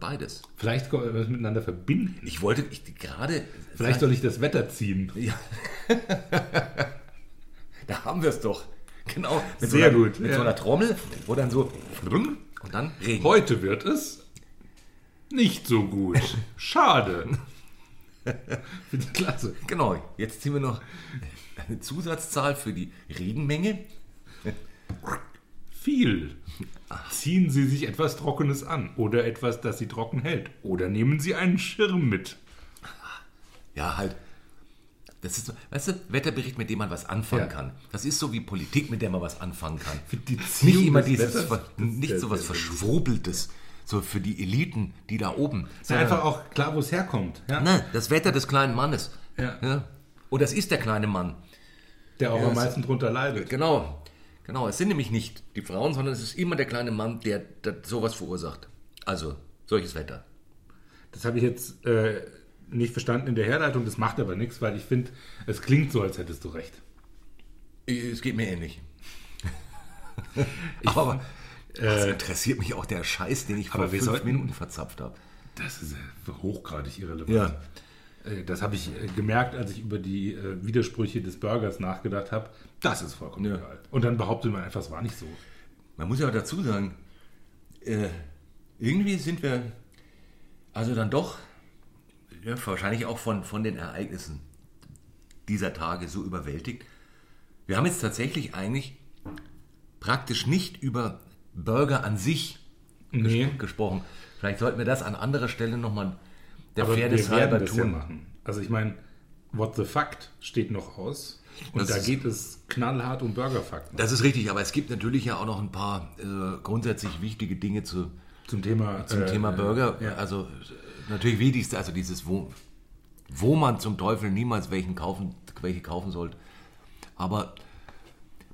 Beides. Vielleicht können wir das miteinander verbinden. Ich wollte ich, gerade. Vielleicht soll ich das Wetter ziehen. Ja. da haben wir es doch. Genau. Sehr so einer, gut, Mit ja. so einer Trommel, wo dann so. Und dann Regen. Heute wird es nicht so gut. Schade. Finde ich klasse. Genau. Jetzt ziehen wir noch eine Zusatzzahl für die Regenmenge. Viel. Ziehen Sie sich etwas Trockenes an oder etwas, das Sie trocken hält. Oder nehmen Sie einen Schirm mit. Ja, halt. Das ist weißt du, Wetterbericht, mit dem man was anfangen Ja. kann. Das ist so wie Politik, mit der man was anfangen kann. Nicht immer dieses, Wetters, nicht so was. Verschwurbeltes, so für die Eliten, die da oben. Ist ja einfach auch klar, wo es herkommt. Ja? Nein, das Wetter des kleinen Mannes. Ja. Und das ist der kleine Mann. Der auch Ja, am meisten drunter leidet. Genau. Genau, es sind nämlich nicht die Frauen, sondern es ist immer der kleine Mann, der, der sowas verursacht. Also, solches Wetter. Das habe ich jetzt äh, nicht verstanden in der Herleitung. Das macht aber nichts, weil ich finde, es klingt so, als hättest du recht. Es geht mir ähnlich. aber das interessiert mich auch der Scheiß, den ich vor fünf sollten- Minuten verzapft habe. Das ist äh, hochgradig irrelevant. Ja. Äh, Das habe ich äh, gemerkt, als ich über die äh, Widersprüche des Burgers nachgedacht habe. Das ist vollkommen Ja. egal. Und dann behauptet man einfach, es war nicht so. Man muss ja auch dazu sagen, äh, irgendwie sind wir also dann doch ja, wahrscheinlich auch von, von den Ereignissen dieser Tage so überwältigt. Wir haben jetzt tatsächlich eigentlich praktisch nicht über Burger an sich Nee, gesprochen. Vielleicht sollten wir das an anderer Stelle nochmal der aber Fairness halber das ja tun. machen. Also ich meine, What the Fact steht noch aus. Und Das da geht es knallhart um Burgerfakten. Das ist richtig, aber es gibt natürlich ja auch noch ein paar äh, grundsätzlich wichtige Dinge zu, Zum Thema, zum äh, Thema Burger. ja. Also äh, natürlich wichtigste, also dieses, wo, wo man zum Teufel niemals welchen kaufen, welche kaufen sollte. Aber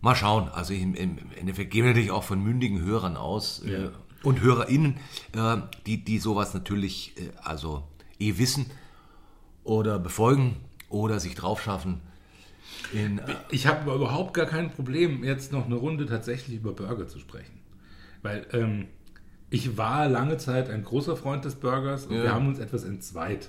mal schauen. Also im, im Endeffekt gehen wir natürlich auch von mündigen Hörern aus äh, Ja. und HörerInnen, äh, die, die sowas natürlich äh, also eh wissen oder befolgen oder sich drauf schaffen. In, äh, Ich habe überhaupt gar kein Problem, jetzt noch eine Runde tatsächlich über Burger zu sprechen. Weil ähm, ich war lange Zeit ein großer Freund des Burgers und Ja. wir haben uns etwas entzweit.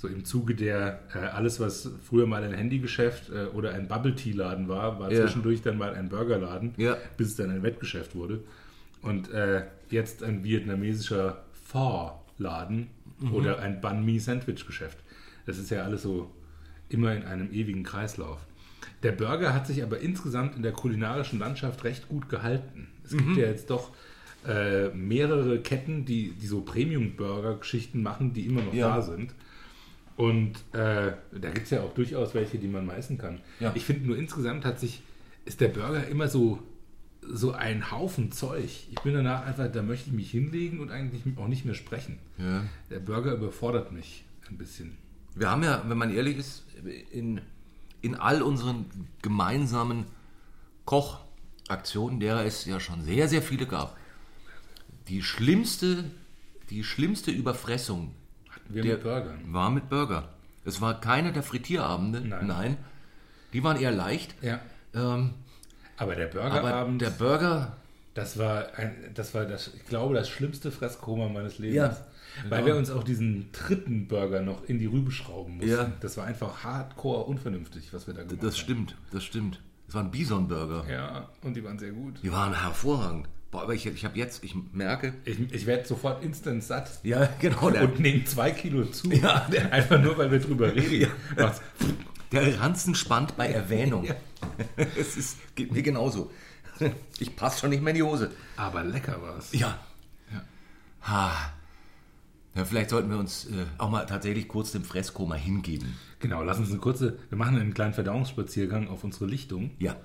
So im Zuge der, äh, alles was früher mal ein Handygeschäft äh, oder ein Bubble-Tea-Laden war, war Ja. zwischendurch dann mal ein Burgerladen, Ja. bis es dann ein Wettgeschäft wurde. Und äh, jetzt ein vietnamesischer Pho-Laden Mhm. oder ein Banh Mi-Sandwich-Geschäft. Das ist ja alles so immer in einem ewigen Kreislauf. Der Burger hat sich aber insgesamt in der kulinarischen Landschaft recht gut gehalten. Es Mhm. gibt ja jetzt doch äh, mehrere Ketten, die, die so Premium-Burger-Geschichten machen, die immer noch Ja. da sind. Und äh, da gibt es ja auch durchaus welche, die man meisten kann. Ja. Ich finde nur insgesamt hat sich, ist der Burger immer so, so ein Haufen Zeug. Ich bin danach einfach, da möchte ich mich hinlegen und eigentlich auch nicht mehr sprechen. Ja. Der Burger überfordert mich ein bisschen. Wir haben ja, wenn man ehrlich ist, in, in all unseren gemeinsamen Kochaktionen, derer es ja schon sehr, sehr viele gab, die schlimmste, die schlimmste Überfressung wir der mit Burgern. war mit Burger. Es war keine der Frittierabende, Nein. nein. Die waren eher leicht. Ja. Ähm, Aber der aber Burgerabend, der Burger, das war, ein, das war das, ich glaube, das schlimmste Fresskoma meines Lebens. Ja, Weil genau. wir uns auch diesen dritten Burger noch in die Rübe schrauben mussten. Ja. Das war einfach hardcore unvernünftig, was wir da gemacht das haben. stimmt, das stimmt. Es war ein Bison-Burger. Ja, und die waren sehr gut. Die waren hervorragend. Boah, aber ich, ich habe jetzt, ich merke, Ich, ich werde sofort instant satt. ja, genau, der, Und nehme zwei Kilo zu. Ja. Einfach nur, weil wir drüber reden. Was? Der Ranzen spannt bei Erwähnung. Ja. Es ist, geht mir genauso. Ich passe schon nicht mehr in die Hose. Aber lecker war es. Ja. Ja. Ha. Ja, vielleicht sollten wir uns äh, auch mal tatsächlich kurz dem Fresskoma hingeben. Genau, lass uns eine kurze, wir machen einen kleinen Verdauungsspaziergang auf unsere Lichtung Ja.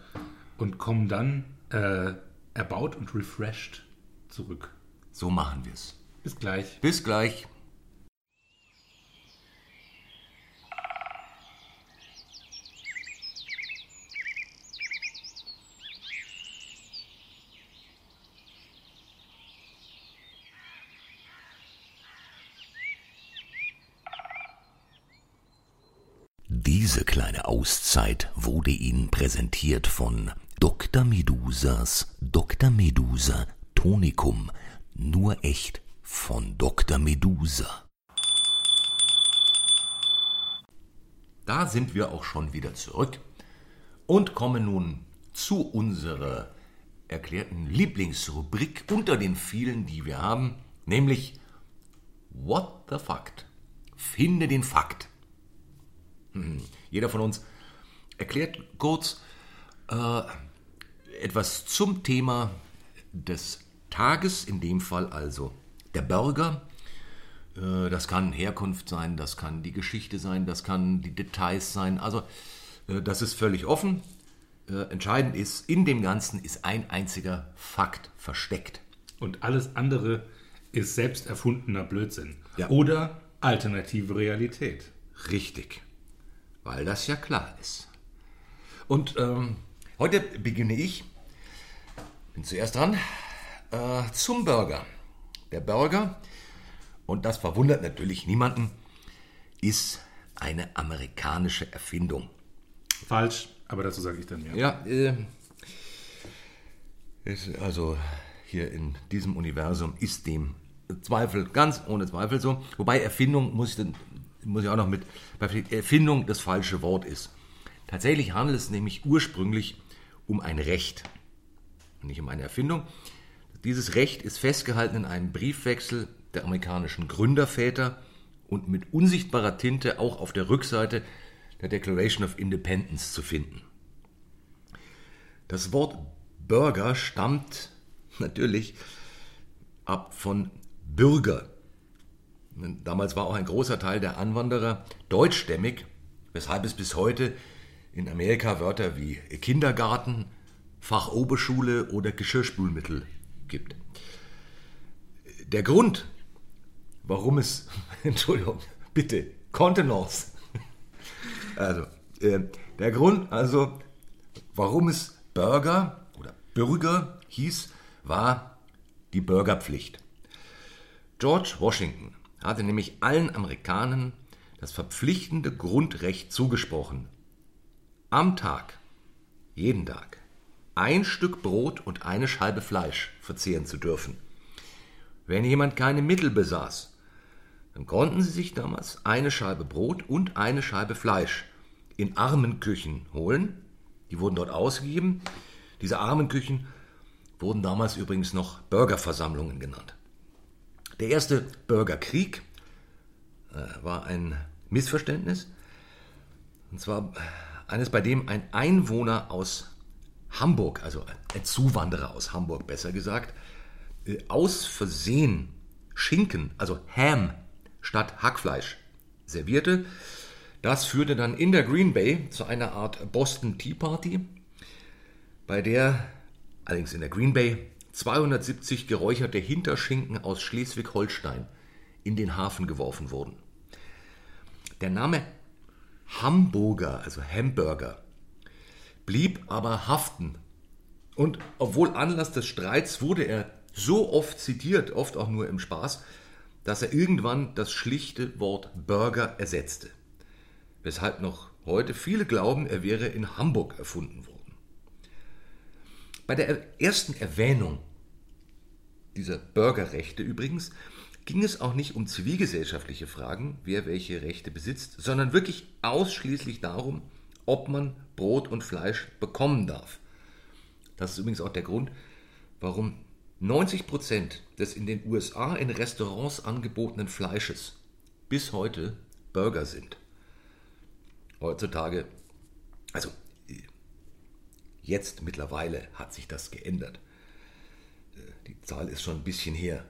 und kommen dann äh, erbaut und refreshed zurück. So machen wir es. Bis gleich. Bis gleich. Diese kleine Auszeit wurde Ihnen präsentiert von Dr. Medusas Dr. Medusa Tonikum. Nur echt von Dr. Medusa. Da sind wir auch schon wieder zurück und kommen nun zu unserer erklärten Lieblingsrubrik unter den vielen, die wir haben, nämlich What the Fact? Finde den Fakt. Hm, jeder von uns erklärt kurz äh, etwas zum Thema des Tages, in dem Fall also der Burger. Äh, das kann Herkunft sein, das kann die Geschichte sein, das kann die Details sein. Also äh, das ist völlig offen. Entscheidend ist, in dem Ganzen ist ein einziger Fakt versteckt. Und alles andere ist selbst erfundener Blödsinn. Ja. Oder alternative Realität. Richtig. Weil das ja klar ist. Und ähm, heute beginne ich, bin zuerst dran, äh, zum Burger. Der Burger, und das verwundert natürlich niemanden, ist eine amerikanische Erfindung. Falsch, aber dazu sage ich dann mehr. Ja, äh, also hier in diesem Universum ist dem Zweifel, ganz ohne Zweifel so. Wobei Erfindung, muss ich, muss ich auch noch mit, Erfindung das falsche Wort ist. Tatsächlich handelt es nämlich ursprünglich um ein Recht, nicht um eine Erfindung. Dieses Recht ist festgehalten in einem Briefwechsel der amerikanischen Gründerväter und mit unsichtbarer Tinte auch auf der Rückseite der Declaration of Independence zu finden. Das Wort Bürger stammt natürlich ab von Bürger. Damals war auch ein großer Teil der Anwanderer deutschstämmig, weshalb es bis heute in Amerika Wörter wie Kindergarten, Fachoberschule oder Geschirrspülmittel gibt. Der Grund, warum es, Entschuldigung, bitte, Kontenance. Also, äh, der Grund, also, warum es Bürger oder Bürger hieß, war die Bürgerpflicht. George Washington hatte nämlich allen Amerikanern das verpflichtende Grundrecht zugesprochen, am Tag, jeden Tag, ein Stück Brot und eine Scheibe Fleisch verzehren zu dürfen. Wenn jemand keine Mittel besaß, dann konnten sie sich damals eine Scheibe Brot und eine Scheibe Fleisch in Armenküchen holen. Die wurden dort ausgegeben. Diese Armenküchen wurden damals übrigens noch Bürgerversammlungen genannt. Der erste Bürgerkrieg äh, war ein Missverständnis. Und zwar eines, bei dem ein Einwohner aus Hamburg, also ein Zuwanderer aus Hamburg besser gesagt, äh, aus Versehen Schinken, also Ham, statt Hackfleisch servierte. Das führte dann in der Green Bay zu einer Art Boston Tea Party, bei der, allerdings in der Green Bay, 270 geräucherte Hinterschinken aus Schleswig-Holstein in den Hafen geworfen wurden. Der Name Hamburger, also Hamburger, blieb aber haften. Und obwohl Anlass des Streits wurde er so oft zitiert, oft auch nur im Spaß, dass er irgendwann das schlichte Wort Burger ersetzte. Weshalb noch heute viele glauben, er wäre in Hamburg erfunden worden. Bei der ersten Erwähnung dieser Bürgerrechte übrigens ging es auch nicht um zivilgesellschaftliche Fragen, wer welche Rechte besitzt, sondern wirklich ausschließlich darum, ob man Brot und Fleisch bekommen darf. Das ist übrigens auch der Grund, warum 90 Prozent des in den USA in Restaurants angebotenen Fleisches bis heute Burger sind. Heutzutage, also Jetzt mittlerweile hat sich das geändert. Äh, die Zahl ist schon ein bisschen her.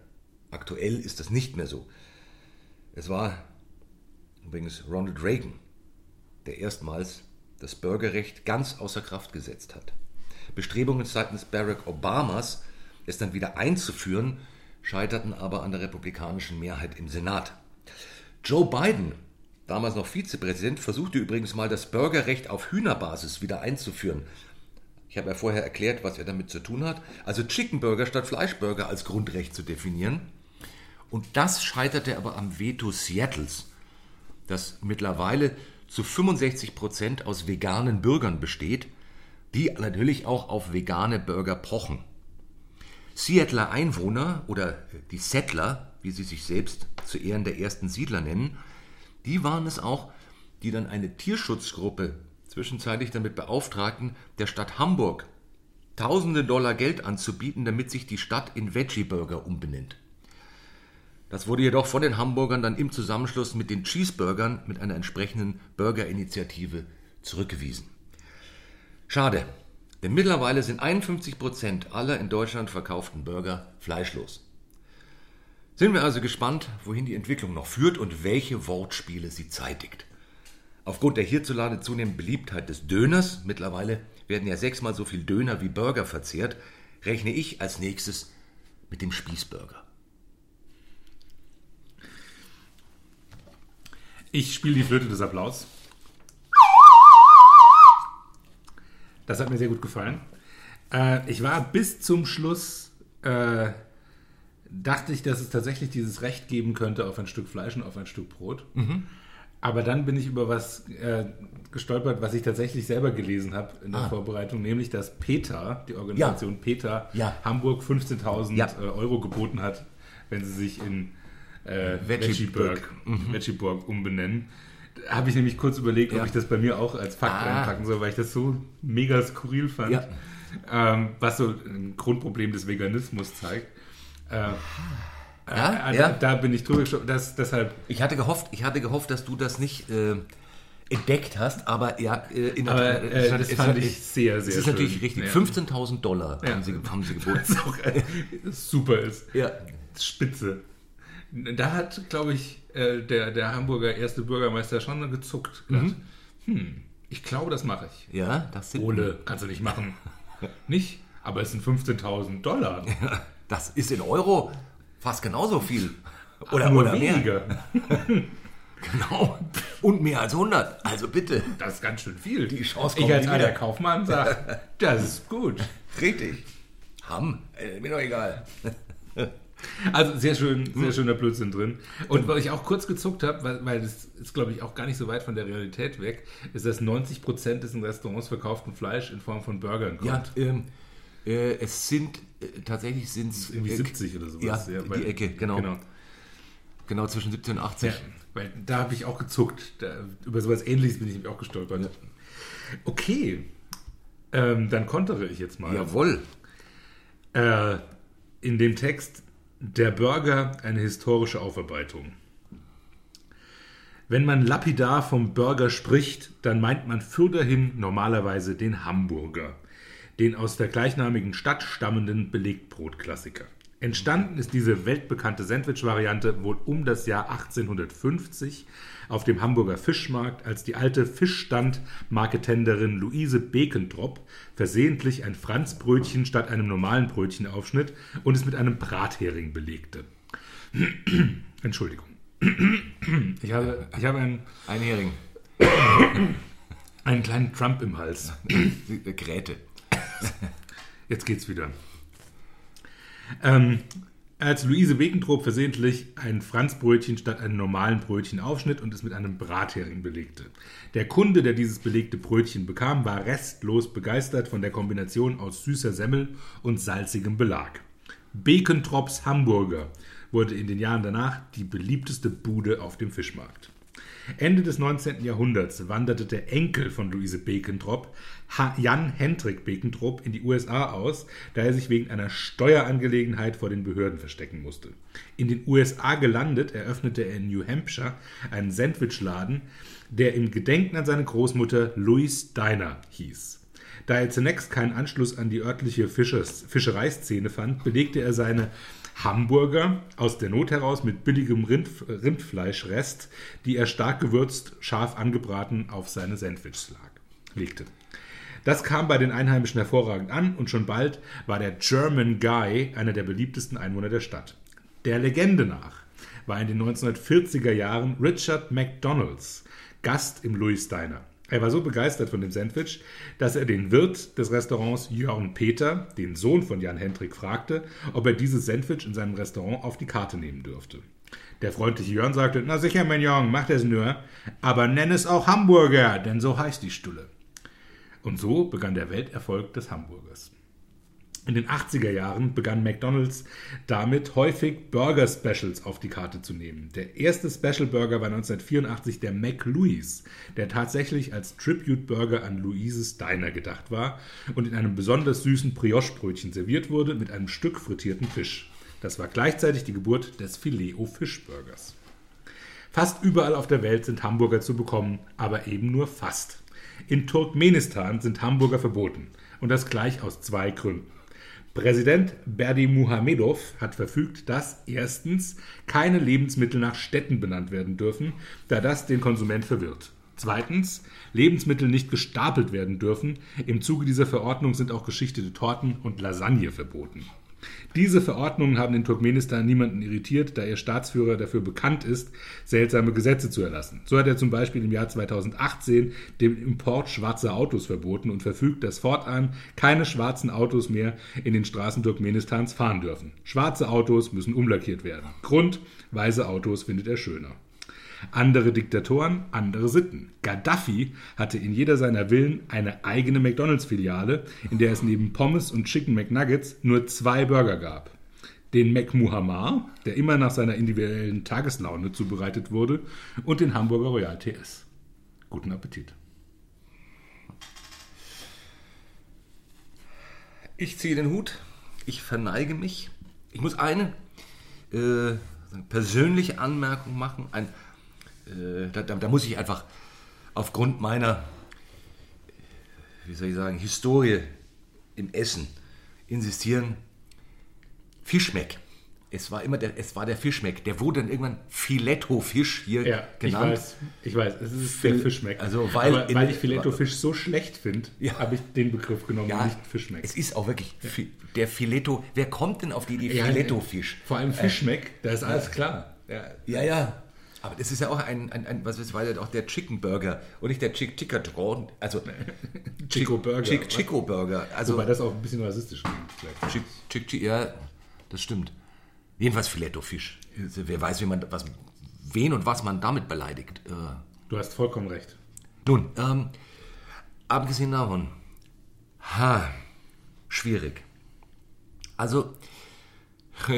Aktuell ist das nicht mehr so. Es war übrigens Ronald Reagan, der erstmals das Bürgerrecht ganz außer Kraft gesetzt hat. Bestrebungen seitens Barack Obamas, es dann wieder einzuführen, scheiterten aber an der republikanischen Mehrheit im Senat. Joe Biden, damals noch Vizepräsident, versuchte übrigens mal das Bürgerrecht auf Hühnerbasis wieder einzuführen, ich habe ja vorher erklärt, was er damit zu tun hat. Also Chicken Burger statt Fleischburger als Grundrecht zu definieren. Und das scheiterte aber am Veto Seattles, das mittlerweile zu 65 Prozent aus veganen Bürgern besteht, die natürlich auch auf vegane Burger pochen. Seattler Einwohner oder die Settler, wie sie sich selbst zu Ehren der ersten Siedler nennen, die waren es auch, die dann eine Tierschutzgruppe zwischenzeitlich damit beauftragten, der Stadt Hamburg tausende Dollar Geld anzubieten, damit sich die Stadt in Veggie Burger umbenennt. Das wurde jedoch von den Hamburgern dann im Zusammenschluss mit den Cheeseburgern mit einer entsprechenden Burgerinitiative zurückgewiesen. Schade, denn mittlerweile sind 51 Prozent aller in Deutschland verkauften Burger fleischlos. Sind wir also gespannt, wohin die Entwicklung noch führt und welche Wortspiele sie zeitigt. Aufgrund der hierzulande zunehmenden Beliebtheit des Döners, mittlerweile werden ja sechsmal so viel Döner wie Burger verzehrt, rechne ich als nächstes mit dem Spießburger. Ich spiele die Flöte des Applaus. Das hat mir sehr gut gefallen. Äh, ich war bis zum Schluss, äh, dachte ich, dass es tatsächlich dieses Recht geben könnte auf ein Stück Fleisch und auf ein Stück Brot. Mhm. Aber dann bin ich über was äh, gestolpert, was ich tatsächlich selber gelesen habe in der ah. Vorbereitung, nämlich dass PETA, die Organisation ja. PETA, ja. Hamburg 15.000 ja. Äh, Euro geboten hat, wenn sie sich in äh, Veggieburg, mhm. Veggieburg umbenennen. Habe ich nämlich kurz überlegt, ob ich das bei mir auch als Fakt ah. einpacken soll, weil ich das so mega skurril fand. Ähm, was so ein Grundproblem des Veganismus zeigt. Äh, ja, äh, ja. Da, bin ich drüber gestolpert. Das, deshalb. Ich hatte gehofft, ich hatte gehofft, dass du das nicht äh, entdeckt hast, aber ja, äh, in aber, der, äh, das fand ich sehr, sehr. Das ist schön. natürlich richtig. Ja. 15.000 Dollar ja. haben, sie, haben sie geboten. Was auch super ist. Ja. Spitze. Da hat, glaube ich, äh, der, der Hamburger erste Bürgermeister schon gezuckt. Mhm. Hm, ich glaube, das mache ich. Ja, das sind. Ole, kannst du nicht machen. nicht? Aber es sind 15.000 Dollar. Das ist in Euro fast genauso viel. Oder, nur oder weniger. genau. Und mehr als 100. Also bitte. Das ist ganz schön viel. Die Chance kommt Ich als alter Kaufmann sage, das ist gut. Richtig. Ham. Äh, mir doch egal. Also sehr schön, sehr hm. schöner Blödsinn drin. Und weil ich auch kurz gezuckt habe, weil, weil das ist, glaube ich, auch gar nicht so weit von der Realität weg, ist, dass 90 Prozent des in Restaurants verkauften Fleisch in Form von Burgern kommt. Ja, ähm, äh, es sind äh, tatsächlich sind es irgendwie äh, 70 oder sowas. Ja, ja die Ecke, genau. genau. Genau, zwischen 17 und 80. Ja, weil da habe ich auch gezuckt. Da, über sowas ähnliches bin ich auch gestolpert. Ja. Okay, ähm, dann kontere ich jetzt mal. Jawohl. Äh, in dem Text Der Burger, eine historische Aufarbeitung. Wenn man lapidar vom Burger spricht, dann meint man fürderhin normalerweise den Hamburger den aus der gleichnamigen Stadt stammenden Belegbrotklassiker. Entstanden ist diese weltbekannte Sandwich-Variante wohl um das Jahr 1850 auf dem Hamburger Fischmarkt, als die alte Fischstand-Marketenderin Luise Bekentrop versehentlich ein Franzbrötchen statt einem normalen Brötchen aufschnitt und es mit einem Brathering belegte. Entschuldigung. Ich habe, ich habe einen, ein Hering. einen kleinen Trump im Hals. Gräte. Jetzt geht's wieder. Ähm, als Luise Bekentrop versehentlich ein Franzbrötchen statt einem normalen Brötchen aufschnitt und es mit einem Brathering belegte. Der Kunde, der dieses belegte Brötchen bekam, war restlos begeistert von der Kombination aus süßer Semmel und salzigem Belag. Bekentrops Hamburger wurde in den Jahren danach die beliebteste Bude auf dem Fischmarkt. Ende des 19. Jahrhunderts wanderte der Enkel von Luise Bekentrop, Jan Hendrik Bekentrop, in die USA aus, da er sich wegen einer Steuerangelegenheit vor den Behörden verstecken musste. In den USA gelandet, eröffnete er in New Hampshire einen Sandwichladen, der im Gedenken an seine Großmutter Louis Diner hieß. Da er zunächst keinen Anschluss an die örtliche Fischers, Fischereiszene fand, belegte er seine Hamburger aus der Not heraus mit billigem Rind, Rindfleischrest, die er stark gewürzt, scharf angebraten auf seine Sandwiches lag, legte. Das kam bei den Einheimischen hervorragend an und schon bald war der German Guy einer der beliebtesten Einwohner der Stadt. Der Legende nach war in den 1940er Jahren Richard McDonalds Gast im Louis Diner. Er war so begeistert von dem Sandwich, dass er den Wirt des Restaurants Jörn Peter, den Sohn von Jan Hendrik, fragte, ob er dieses Sandwich in seinem Restaurant auf die Karte nehmen dürfte. Der freundliche Jörn sagte, na sicher, mein Jörn, mach das nur, aber nenn es auch Hamburger, denn so heißt die Stulle. Und so begann der Welterfolg des Hamburgers. In den 80er Jahren begann McDonald's damit häufig Burger Specials auf die Karte zu nehmen. Der erste Special Burger war 1984 der McLouis, der tatsächlich als Tribute Burger an Louises Diner gedacht war und in einem besonders süßen Brioche-Brötchen serviert wurde mit einem Stück frittierten Fisch. Das war gleichzeitig die Geburt des Filet-O-Fisch-Burgers. Fast überall auf der Welt sind Hamburger zu bekommen, aber eben nur fast. In Turkmenistan sind Hamburger verboten. Und das gleich aus zwei Gründen. Präsident Berdi Muhamedov hat verfügt, dass erstens keine Lebensmittel nach Städten benannt werden dürfen, da das den Konsument verwirrt. Zweitens, Lebensmittel nicht gestapelt werden dürfen. Im Zuge dieser Verordnung sind auch geschichtete Torten und Lasagne verboten. Diese Verordnungen haben in Turkmenistan niemanden irritiert, da ihr Staatsführer dafür bekannt ist, seltsame Gesetze zu erlassen. So hat er zum Beispiel im Jahr 2018 den Import schwarzer Autos verboten und verfügt, dass fortan keine schwarzen Autos mehr in den Straßen Turkmenistans fahren dürfen. Schwarze Autos müssen umlackiert werden. Grund, weiße Autos findet er schöner. Andere Diktatoren, andere Sitten. Gaddafi hatte in jeder seiner Villen eine eigene McDonalds-Filiale, in der es neben Pommes und Chicken McNuggets nur zwei Burger gab. Den McMuhammar, der immer nach seiner individuellen Tageslaune zubereitet wurde, und den Hamburger Royal TS. Guten Appetit. Ich ziehe den Hut, ich verneige mich. Ich muss eine äh, persönliche Anmerkung machen, ein äh, da, da, da, muss ich einfach aufgrund meiner, wie soll ich sagen, Historie im Essen insistieren. Fischmeck. Es war immer der, es war der Fischmeck. Der wurde dann irgendwann Filetto-Fisch hier ja, genannt. Ich weiß, ich weiß, es ist der Fischmeck. Also weil, Aber weil ich Filetto-Fisch so schlecht finde, Ja. habe ich den Begriff genommen, ja, nicht Fischmeck. es ist auch wirklich fi- der Filetto. Wer kommt denn auf die Idee Ja, Filetto-Fisch? Vor allem Fischmeck, da ist alles klar. Ja. Ja, ja. Aber das ist ja auch ein, ein, ein was war ja auch der Chicken Burger und nicht der Chick Tickatron, also Chico Burger. Chick Chico Burger. Also Wobei das auch ein bisschen rassistisch klingt. Chick, Chick, Chick, ja, das stimmt. Jedenfalls Filetto-Fisch. Also, Wer weiß, wie man was, wen und was man damit beleidigt. Äh, Du hast vollkommen recht. nun, ähm, abgesehen davon, ha, schwierig. Also,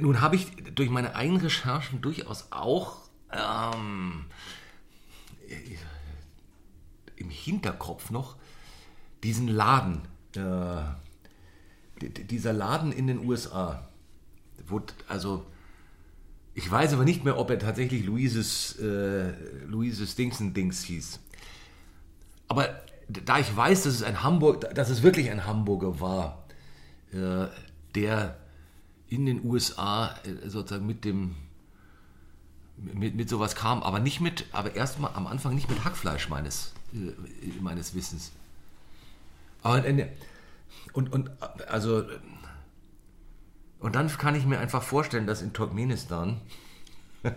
nun habe ich durch meine eigenen Recherchen durchaus auch ähm, im Hinterkopf noch diesen Laden, äh, dieser Laden in den USA, wo, also ich weiß aber nicht mehr, ob er tatsächlich Louises, äh, Louises Dingsen Dings hieß. Aber da ich weiß, dass es ein Hamburg, dass es wirklich ein Hamburger war, äh, der in den USA äh, sozusagen mit dem mit, mit sowas kam, aber nicht mit, aber erstmal am Anfang nicht mit Hackfleisch meines, äh, meines Wissens. Aber äh, und, und also und dann kann ich mir einfach vorstellen, dass in Turkmenistan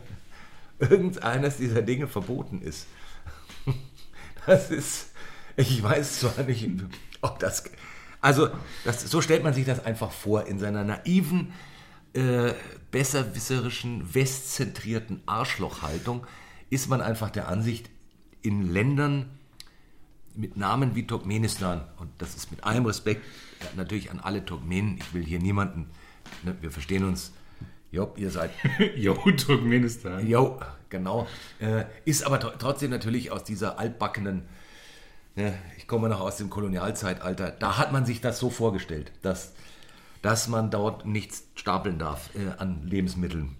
irgendeines dieser Dinge verboten ist. Das ist, ich weiß zwar nicht, ob das, also das, so stellt man sich das einfach vor, in seiner naiven, äh, besserwisserischen, westzentrierten Arschlochhaltung ist man einfach der Ansicht, in Ländern mit Namen wie Turkmenistan, und das ist mit allem Respekt natürlich an alle Turkmenen, ich will hier niemanden, ne, wir verstehen uns, jo, ihr seid Jo, Turkmenistan. Jo, genau. Äh, ist aber tr- trotzdem natürlich aus dieser altbackenen, ne, ich komme noch aus dem Kolonialzeitalter, da hat man sich das so vorgestellt, dass, dass man dort nichts stapeln darf äh, an Lebensmitteln.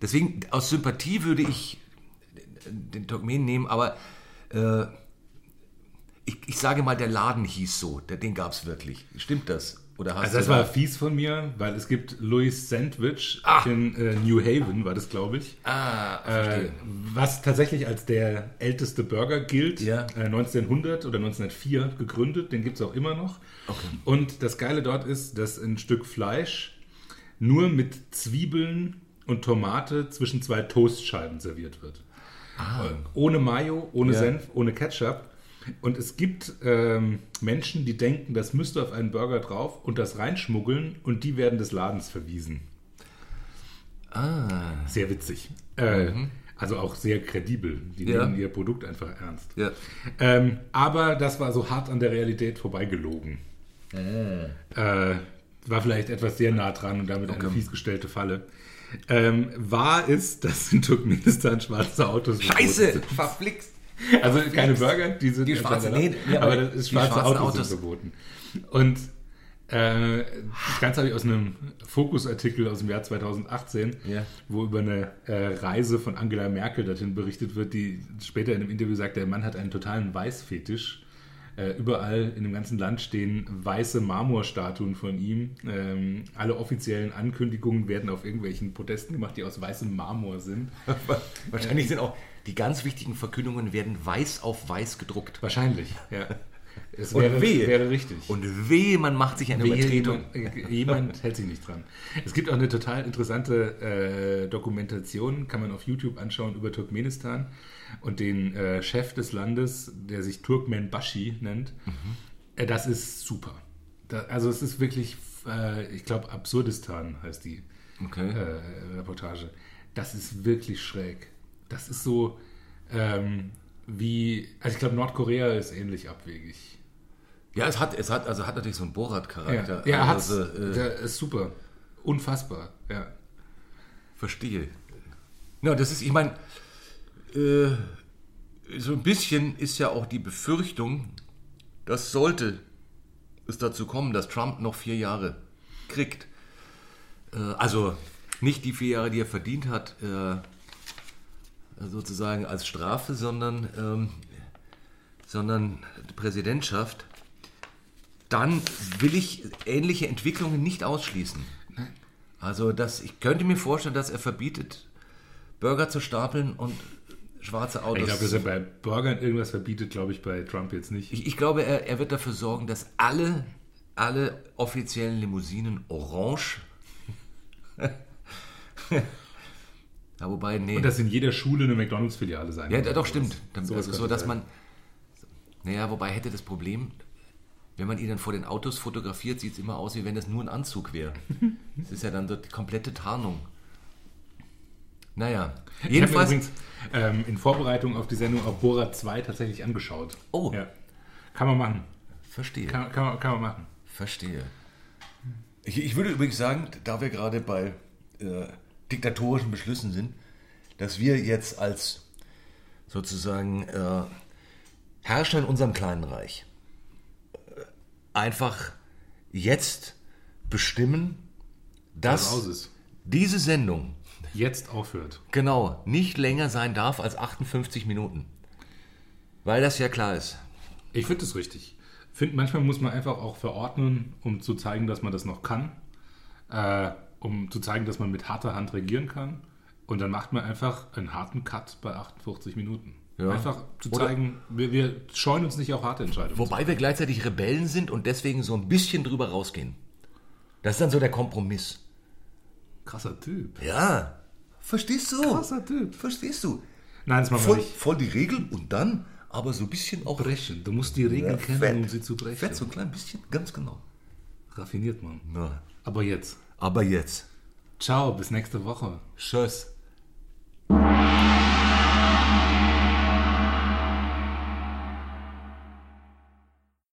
Deswegen, aus Sympathie würde ich den Turkmenen nehmen, aber äh, ich, ich sage mal, der Laden hieß so, der, den gab es wirklich. Stimmt das? Oder hast Also das war fies von mir, weil es gibt Louis Sandwich Ah. in äh, New Haven, war das, glaube ich. Ah, Äh, verstehe. was tatsächlich als der älteste Burger gilt, Ja. äh, 1900 oder 1904 gegründet, den gibt es auch immer noch. Und das Geile dort ist, dass ein Stück Fleisch nur mit Zwiebeln und Tomate zwischen zwei Toastscheiben serviert wird. Äh, Ohne Mayo, ohne Ja. Senf, ohne Ketchup. Und es gibt ähm, Menschen, die denken, das müsste auf einen Burger drauf und das reinschmuggeln und die werden des Ladens verwiesen. Ah. Sehr witzig. Äh, Also auch sehr kredibel. Die Ja. nehmen ihr Produkt einfach ernst. Ja. Ähm, aber das war so hart an der Realität vorbeigelogen. Äh, war vielleicht etwas sehr nah dran und damit eine Okay. fies gestellte Falle. Ähm, wahr ist, dass in Turkmenistan schwarze Autos Scheiße! Verflixt! Also keine Burger, die sind Die schwarze- nee, nee, aber aber das ist schwarze schwarzen Autos, Autos. verboten. Und äh, das Ganze habe ich aus einem Fokus-Artikel aus dem Jahr 2018, Ja. wo über eine äh, Reise von Angela Merkel dorthin berichtet wird, die später in einem Interview sagt, der Mann hat einen totalen Weißfetisch. Äh, überall in dem ganzen Land stehen weiße Marmorstatuen von ihm. Ähm, alle offiziellen Ankündigungen werden auf irgendwelchen Protesten gemacht, die aus weißem Marmor sind. Wahrscheinlich sind auch die ganz wichtigen Verkündungen werden weiß auf weiß gedruckt. Wahrscheinlich, ja. Es wäre, wehe. wäre richtig. Und wehe, man macht sich eine Wehe, Übertretung. Jemand, äh, jemand hält sich nicht dran. Es gibt auch eine total interessante äh, Dokumentation, kann man auf YouTube anschauen, über Turkmenistan und den äh, Chef des Landes, der sich Turkmenbashi nennt. Äh, das ist super. Da, also es ist wirklich, äh, ich glaube, Absurdistan heißt die Okay. äh, Reportage. Das ist wirklich schräg. Das ist so ähm, wie, also ich glaube, Nordkorea ist ähnlich abwegig. Ja, es hat, es hat, also hat natürlich so einen Borat-Charakter. Ja, er hat's. also, äh, Der ist super. Unfassbar, ja. Verstehe. Ja, das ist, ich meine, äh, so ein bisschen ist ja auch die Befürchtung, dass sollte es dazu kommen, dass Trump noch vier Jahre kriegt, äh, also nicht die vier Jahre, die er verdient hat, äh, sozusagen als Strafe, sondern, ähm, sondern Präsidentschaft, dann will ich ähnliche Entwicklungen nicht ausschließen. Also das, ich könnte mir vorstellen, dass er verbietet, Burger zu stapeln und schwarze Autos. Ich glaube, dass er bei Burgern irgendwas verbietet, glaube ich, bei Trump jetzt nicht. ich, ich glaube, er, er wird dafür sorgen, dass alle, alle offiziellen Limousinen orange. Ja, wobei, nee. Und dass in jeder Schule eine McDonalds-Filiale sein Ja, wird. doch, stimmt. Dann, Sowas also so, dass sein. man. Naja, wobei hätte das Problem, wenn man ihn dann vor den Autos fotografiert, sieht es immer aus, wie wenn das nur ein Anzug wäre. Das ist ja dann so die komplette Tarnung. Naja, Ich habe mir jedenfalls. übrigens ähm, in Vorbereitung auf die Sendung auch Borat 2 tatsächlich angeschaut. Oh. Ja. Kann man machen. Verstehe. Kann, kann, man, kann man machen. Verstehe. Ich, ich würde übrigens sagen, da wir gerade bei äh, diktatorischen Beschlüssen sind, dass wir jetzt als sozusagen äh, Herrscher in unserem kleinen Reich äh, einfach jetzt bestimmen, dass diese Sendung Jetzt aufhört. genau nicht länger sein darf als 58 Minuten. Weil das ja klar ist. Ich finde das richtig. Find, manchmal muss man einfach auch verordnen, um zu zeigen, dass man das noch kann. Äh, um zu zeigen, dass man mit harter Hand regieren kann. Und dann macht man einfach einen harten Cut bei 58 Minuten. Ja. Einfach zu zeigen, wir, wir scheuen uns nicht auf harte Entscheidungen. Wobei wir gleichzeitig Rebellen sind und deswegen so ein bisschen drüber rausgehen. Das ist dann so der Kompromiss. Krasser Typ. Ja. Verstehst du? Krasser Typ. Verstehst du? Nein, das machen wir Voll, nicht. voll die Regeln und dann aber so ein bisschen auch Brechen. Du musst die Regeln kennen, fett. um sie zu brechen. Fett, so ein klein bisschen, ganz genau. Raffiniert man. Na, Aber jetzt. Aber jetzt. Ciao, bis nächste Woche. Tschüss.